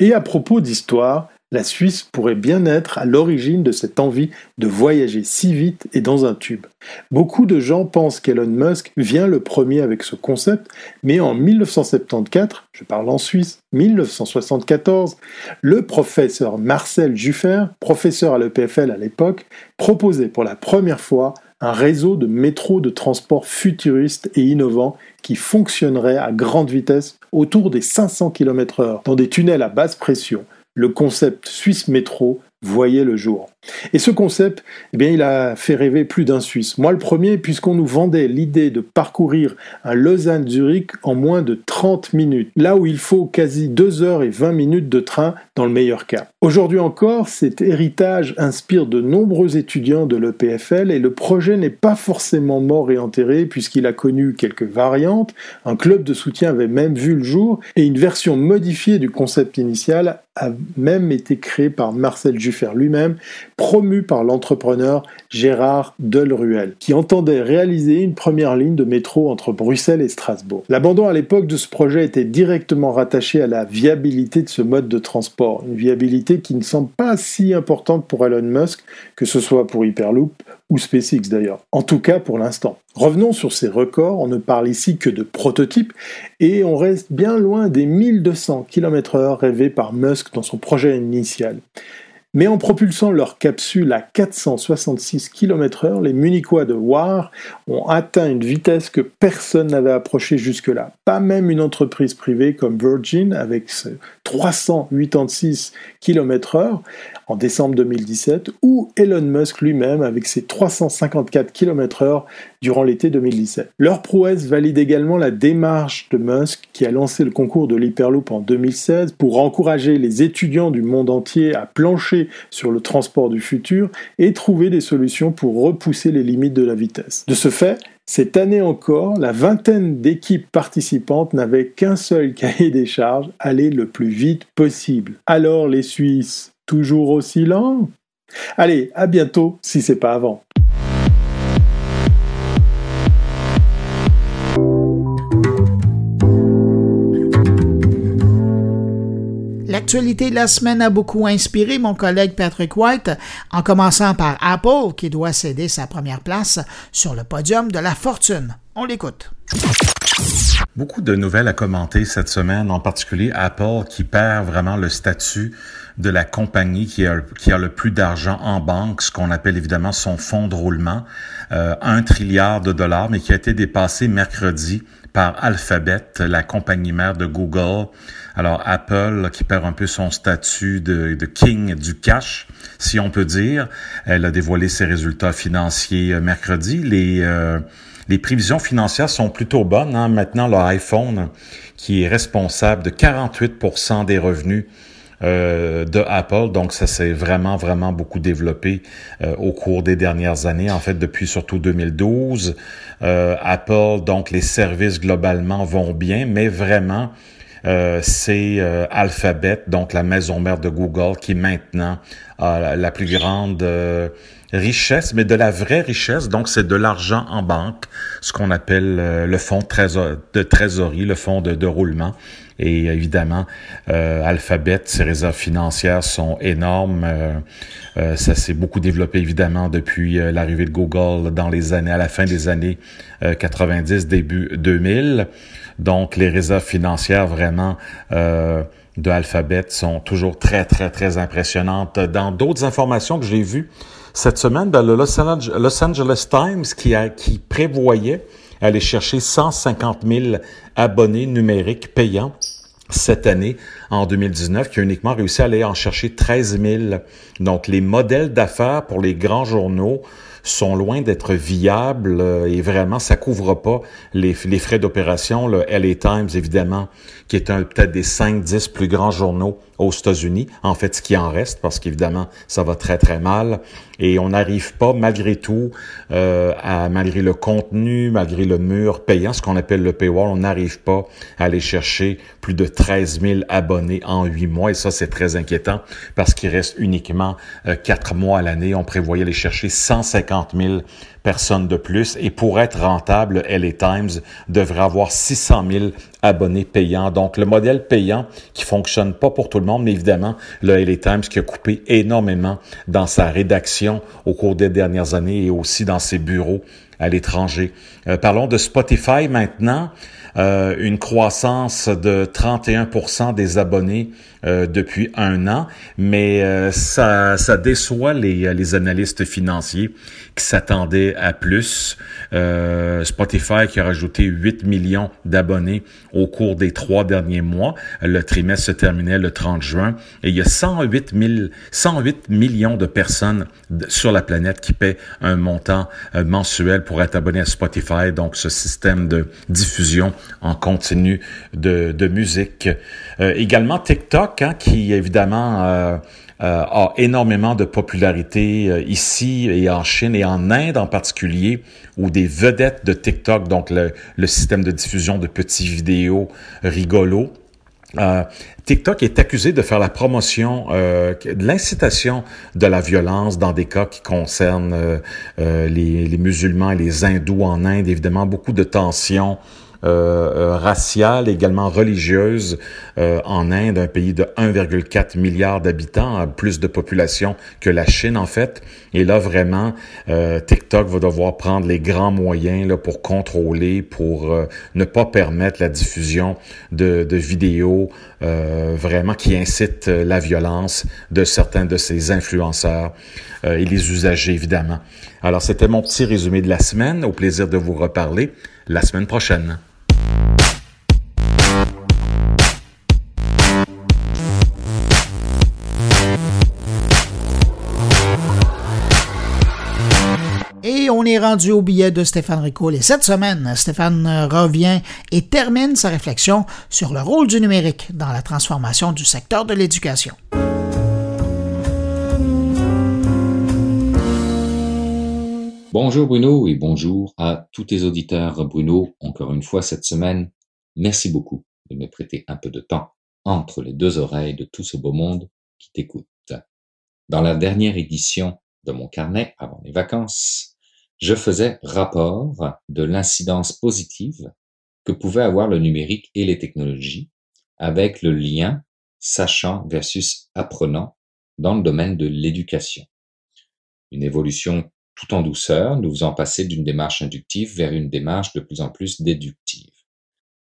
Et à propos d'histoire, la Suisse pourrait bien être à l'origine de cette envie de voyager si vite et dans un tube. Beaucoup de gens pensent qu'Elon Musk vient le premier avec ce concept, mais en 1974, je parle en Suisse, 1974, le professeur Marcel Juffer, professeur à l'EPFL à l'époque, proposait pour la première fois un réseau de métro de transport futuriste et innovant qui fonctionnerait à grande vitesse autour des 500 km/h dans des tunnels à basse pression le concept Suisse Métro voyait le jour. Et ce concept, eh bien, il a fait rêver plus d'un Suisse. Moi, le premier, puisqu'on nous vendait l'idée de parcourir un Lausanne-Zurich en moins de 30 minutes, là où il faut quasi 2 heures et 20 minutes de train dans le meilleur cas. Aujourd'hui encore, cet héritage inspire de nombreux étudiants de l'EPFL et le projet n'est pas forcément mort et enterré puisqu'il a connu quelques variantes. Un club de soutien avait même vu le jour et une version modifiée du concept initial a même été créée par Marcel Juffer lui-même promu par l'entrepreneur Gérard Delruel, qui entendait réaliser une première ligne de métro entre Bruxelles et Strasbourg. L'abandon à l'époque de ce projet était directement rattaché à la viabilité de ce mode de transport, une viabilité qui ne semble pas si importante pour Elon Musk, que ce soit pour Hyperloop ou SpaceX d'ailleurs, en tout cas pour l'instant. Revenons sur ces records, on ne parle ici que de prototypes et on reste bien loin des 1200 km/h rêvés par Musk dans son projet initial. Mais en propulsant leur capsule à 466 km/h, les Munichois de War ont atteint une vitesse que personne n'avait approchée jusque-là. Pas même une entreprise privée comme Virgin avec 386 km/h en décembre 2017 ou Elon Musk lui-même avec ses 354 km/h durant l'été 2017. Leur prouesse valide également la démarche de Musk qui a lancé le concours de l'Hyperloop en 2016 pour encourager les étudiants du monde entier à plancher sur le transport du futur et trouver des solutions pour repousser les limites de la vitesse. De ce fait, cette année encore, la vingtaine d'équipes participantes n'avaient qu'un seul cahier des charges, aller le plus vite possible. Alors les Suisses, toujours aussi lents Allez, à bientôt si c'est pas avant. L'actualité de la semaine a beaucoup inspiré mon collègue Patrick White, en commençant par Apple, qui doit céder sa première place sur le podium de la fortune. On l'écoute. Beaucoup de nouvelles à commenter cette semaine, en particulier Apple qui perd vraiment le statut de la compagnie qui a, qui a le plus d'argent en banque, ce qu'on appelle évidemment son fonds de roulement, euh, un trilliard de dollars, mais qui a été dépassé mercredi par Alphabet, la compagnie mère de Google. Alors Apple, qui perd un peu son statut de, de, king du cash, si on peut dire, elle a dévoilé ses résultats financiers euh, mercredi. Les euh, les prévisions financières sont plutôt bonnes. Hein. Maintenant, le iPhone, qui est responsable de 48% des revenus euh, de Apple. Donc, ça s'est vraiment, vraiment beaucoup développé euh, au cours des dernières années, en fait, depuis surtout 2012. Euh, Apple, donc, les services globalement vont bien, mais vraiment, c'est Alphabet, donc la maison mère de Google, qui maintenant a la plus grande richesse, mais de la vraie richesse. Donc, c'est de l'argent en banque, ce qu'on appelle euh, le fonds de trésorerie, le fonds de, roulement. Et évidemment, euh, Alphabet, ses réserves financières sont énormes. Euh, euh, ça s'est beaucoup développé évidemment depuis l'arrivée de Google dans les années, à la fin des années 90, début 2000. Donc, les réserves financières vraiment de Alphabet sont toujours très, très, très impressionnantes. Dans d'autres informations que j'ai vues, cette semaine, ben, le Los Angeles, Times qui, a, qui prévoyait aller chercher 150 000 abonnés numériques payants cette année, en 2019, qui a uniquement réussi à aller en chercher 13 000. Donc, les modèles d'affaires pour les grands journaux sont loin d'être viables euh, et vraiment, ça couvre pas les, les frais d'opération. Le LA Times, évidemment, qui est un peut-être des 5-10 plus grands journaux aux États-Unis. En fait, ce qui en reste, parce qu'évidemment, ça va très, très mal. Et on n'arrive pas, malgré tout, euh, à, malgré le contenu, malgré le mur payant, ce qu'on appelle le paywall, on n'arrive pas à aller chercher plus de 13 000 abonnés en huit mois. Et ça, c'est très inquiétant parce qu'il reste uniquement euh, quatre mois à l'année. On prévoyait aller chercher 150 000 personnes de plus. Et pour être rentable, LA Times devrait avoir 600 000 abonnés payants. Donc, le modèle payant qui fonctionne pas pour tout le monde, mais évidemment, le LA Times qui a coupé énormément dans sa rédaction au cours des dernières années et aussi dans ses bureaux à l'étranger. Euh, parlons de Spotify maintenant. Euh, une croissance de 31% des abonnés euh, depuis un an, mais euh, ça, déçoit les, analystes financiers qui s'attendaient à plus. Spotify qui a rajouté 8 millions d'abonnés au cours des trois derniers mois. Le trimestre se terminait le 30 juin et il y a 108, 000, 108 millions de personnes sur la planète qui paient un montant mensuel pour être abonnés à Spotify, donc ce système de diffusion en continu de, musique. Euh, également TikTok, qui évidemment euh, euh, a énormément de popularité ici et en Chine et en Inde en particulier, où des vedettes de TikTok, donc le, système de diffusion de petits vidéos rigolos, euh, TikTok est accusé de faire la promotion, euh, de l'incitation de la violence dans des cas qui concernent euh, les, musulmans et les hindous en Inde. Évidemment, beaucoup de tensions euh, euh, raciale, également religieuse euh, en Inde, un pays de 1,4 milliard d'habitants, plus de population que la Chine en fait. Et là vraiment, TikTok va devoir prendre les grands moyens là, pour contrôler, pour ne pas permettre la diffusion de, de vidéos vraiment qui incitent la violence de certains de ces influenceurs et les usagers évidemment. Alors c'était mon petit résumé de la semaine. Au plaisir de vous reparler la semaine prochaine. Et on est rendu au billet de Stéphane Ricoul. Et cette semaine, Stéphane revient et termine sa réflexion sur le rôle du numérique dans la transformation du secteur de l'éducation. Bonjour Bruno et bonjour à tous tes auditeurs. Bruno, encore une fois cette semaine, merci beaucoup de me prêter un peu de temps entre les deux oreilles de tout ce beau monde qui t'écoute. Dans la dernière édition de mon carnet avant les vacances, je faisais rapport de l'incidence positive que pouvait avoir le numérique et les technologies avec le lien sachant versus apprenant dans le domaine de l'éducation. Une évolution tout en douceur, nous faisant passer d'une démarche inductive vers une démarche de plus en plus déductive.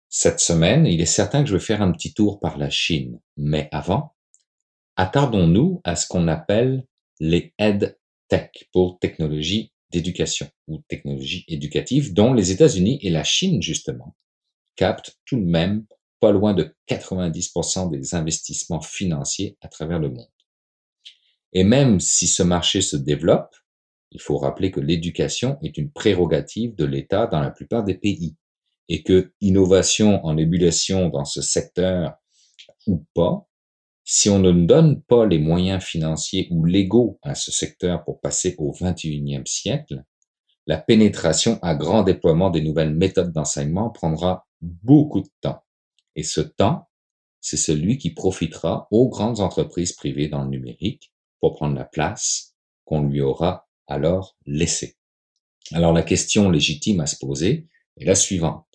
Cette semaine, il est certain que je vais faire un petit tour par la Chine, mais avant, attardons-nous à ce qu'on appelle les EdTech pour technologie d'éducation ou technologie éducative, dont les États-Unis et la Chine, justement, captent tout de même pas loin de 90% des investissements financiers à travers le monde. Et même si ce marché se développe, il faut rappeler que l'éducation est une prérogative de l'État dans la plupart des pays et que innovation en ébullition dans ce secteur ou pas, si on ne donne pas les moyens financiers ou légaux à ce secteur pour passer au 21e siècle, la pénétration à grand déploiement des nouvelles méthodes d'enseignement prendra beaucoup de temps. Et ce temps, c'est celui qui profitera aux grandes entreprises privées dans le numérique pour prendre la place qu'on lui aura alors. Alors la question légitime à se poser est la suivante.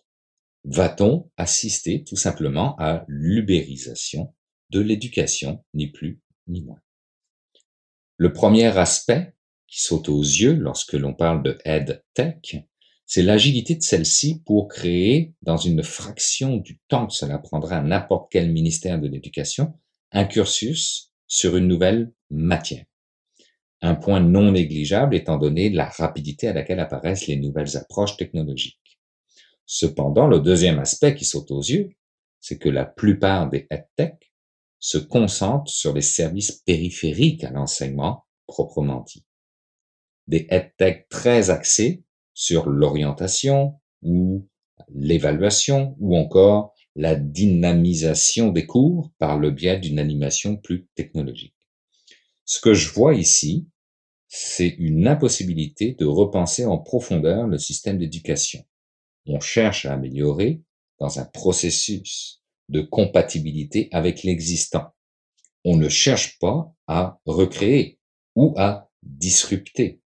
Va-t-on assister tout simplement à l'ubérisation de l'éducation, ni plus ni moins? Le premier aspect qui saute aux yeux lorsque l'on parle de EdTech, c'est l'agilité de celle-ci pour créer, dans une fraction du temps que cela prendra à n'importe quel ministère de l'éducation, un cursus sur une nouvelle matière un point non négligeable étant donné la rapidité à laquelle apparaissent les nouvelles approches technologiques. Cependant, le deuxième aspect qui saute aux yeux, c'est que la plupart des EdTech se concentrent sur les services périphériques à l'enseignement proprement dit. Des EdTech très axés sur l'orientation ou l'évaluation ou encore la dynamisation des cours par le biais d'une animation plus technologique. Ce que je vois ici, c'est une impossibilité de repenser en profondeur le système d'éducation. On cherche à améliorer dans un processus de compatibilité avec l'existant. On ne cherche pas à recréer ou à disrupter.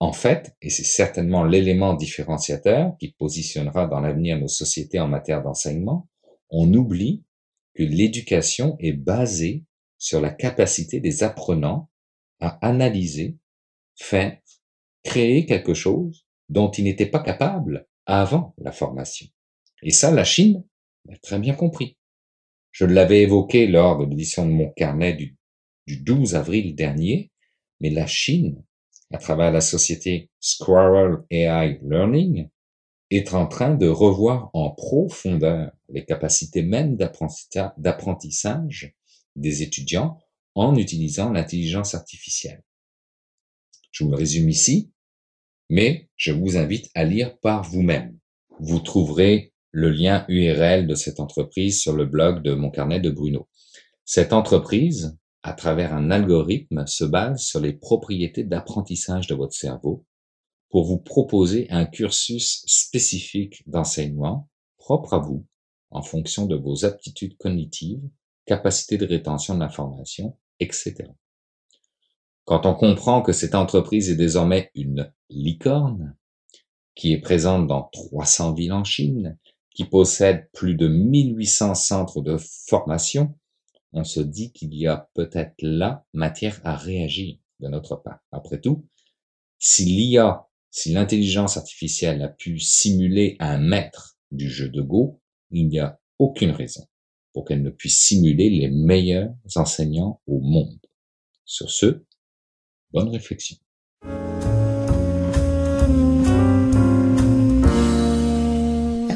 En fait, et c'est certainement l'élément différenciateur qui positionnera dans l'avenir nos sociétés en matière d'enseignement, on oublie que l'éducation est basée sur la capacité des apprenants à analyser, faire, créer quelque chose dont ils n'étaient pas capables avant la formation. Et ça, la Chine l'a très bien compris. Je l'avais évoqué lors de l'édition de mon carnet du, du 12 avril dernier, mais la Chine, à travers la société Squirrel AI Learning, est en train de revoir en profondeur les capacités même d'apprentissage des étudiants en utilisant l'intelligence artificielle. Je vous résume ici, mais je vous invite à lire par vous-même. Vous trouverez le lien URL de cette entreprise sur le blog de mon carnet de Bruno. Cette entreprise, à travers un algorithme, se base sur les propriétés d'apprentissage de votre cerveau pour vous proposer un cursus spécifique d'enseignement propre à vous en fonction de vos aptitudes cognitives, capacité de rétention de l'information, etc. Quand on comprend que cette entreprise est désormais une licorne, qui est présente dans 300 villes en Chine, qui possède plus de 1800 centres de formation, on se dit qu'il y a peut-être là matière à réagir de notre part. Après tout, si l'IA, si l'intelligence artificielle a pu simuler un maître du jeu de Go, il n'y a aucune raison pour qu'elle ne puisse simuler les meilleurs enseignants au monde. Sur ce, bonne réflexion.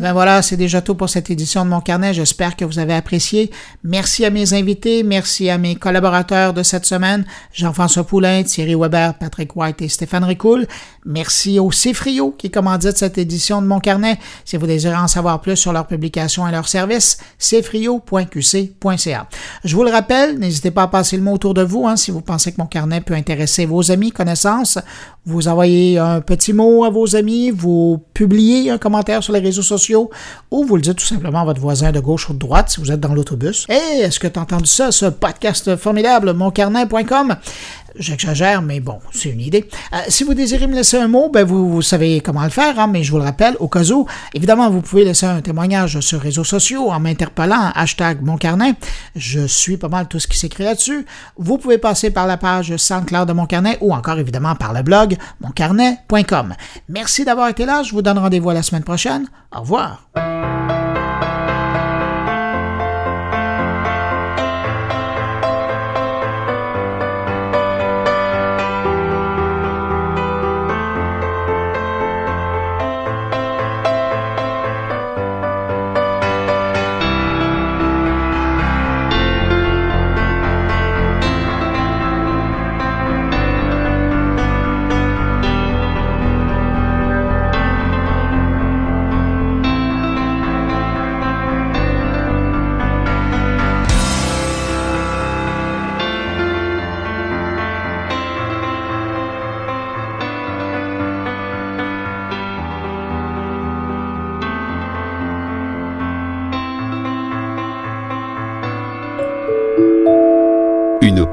Ben voilà, c'est déjà tout pour cette édition de mon carnet. J'espère que vous avez apprécié. Merci à mes invités, merci à mes collaborateurs de cette semaine, Jean-François Poulain, Thierry Weber, Patrick White et Stéphane Ricoul. Merci au Cifrio qui commandite cette édition de mon carnet. Si vous désirez en savoir plus sur leurs publications et leurs services, cfrio.qc.ca. Je vous le rappelle, n'hésitez pas à passer le mot autour de vous hein, si vous pensez que mon carnet peut intéresser vos amis, connaissances. Vous envoyez un petit mot à vos amis, vous publiez un commentaire sur les réseaux sociaux ou vous le dites tout simplement à votre voisin de gauche ou de droite si vous êtes dans l'autobus. Hey, est-ce que tu as entendu ça, ce podcast formidable, moncarnet.com? J'exagère, mais bon, c'est une idée. Euh, si vous désirez me laisser un mot, ben vous, savez comment le faire, hein, mais je vous le rappelle, au cas où, évidemment, vous pouvez laisser un témoignage sur les réseaux sociaux en m'interpellant hashtag mon carnet. Je suis pas mal tout ce qui s'écrit là-dessus. Vous pouvez passer par la page SoundCloud de mon carnet ou encore évidemment par le blog moncarnet.com. Merci d'avoir été là. Je vous donne rendez-vous la semaine prochaine. Au revoir.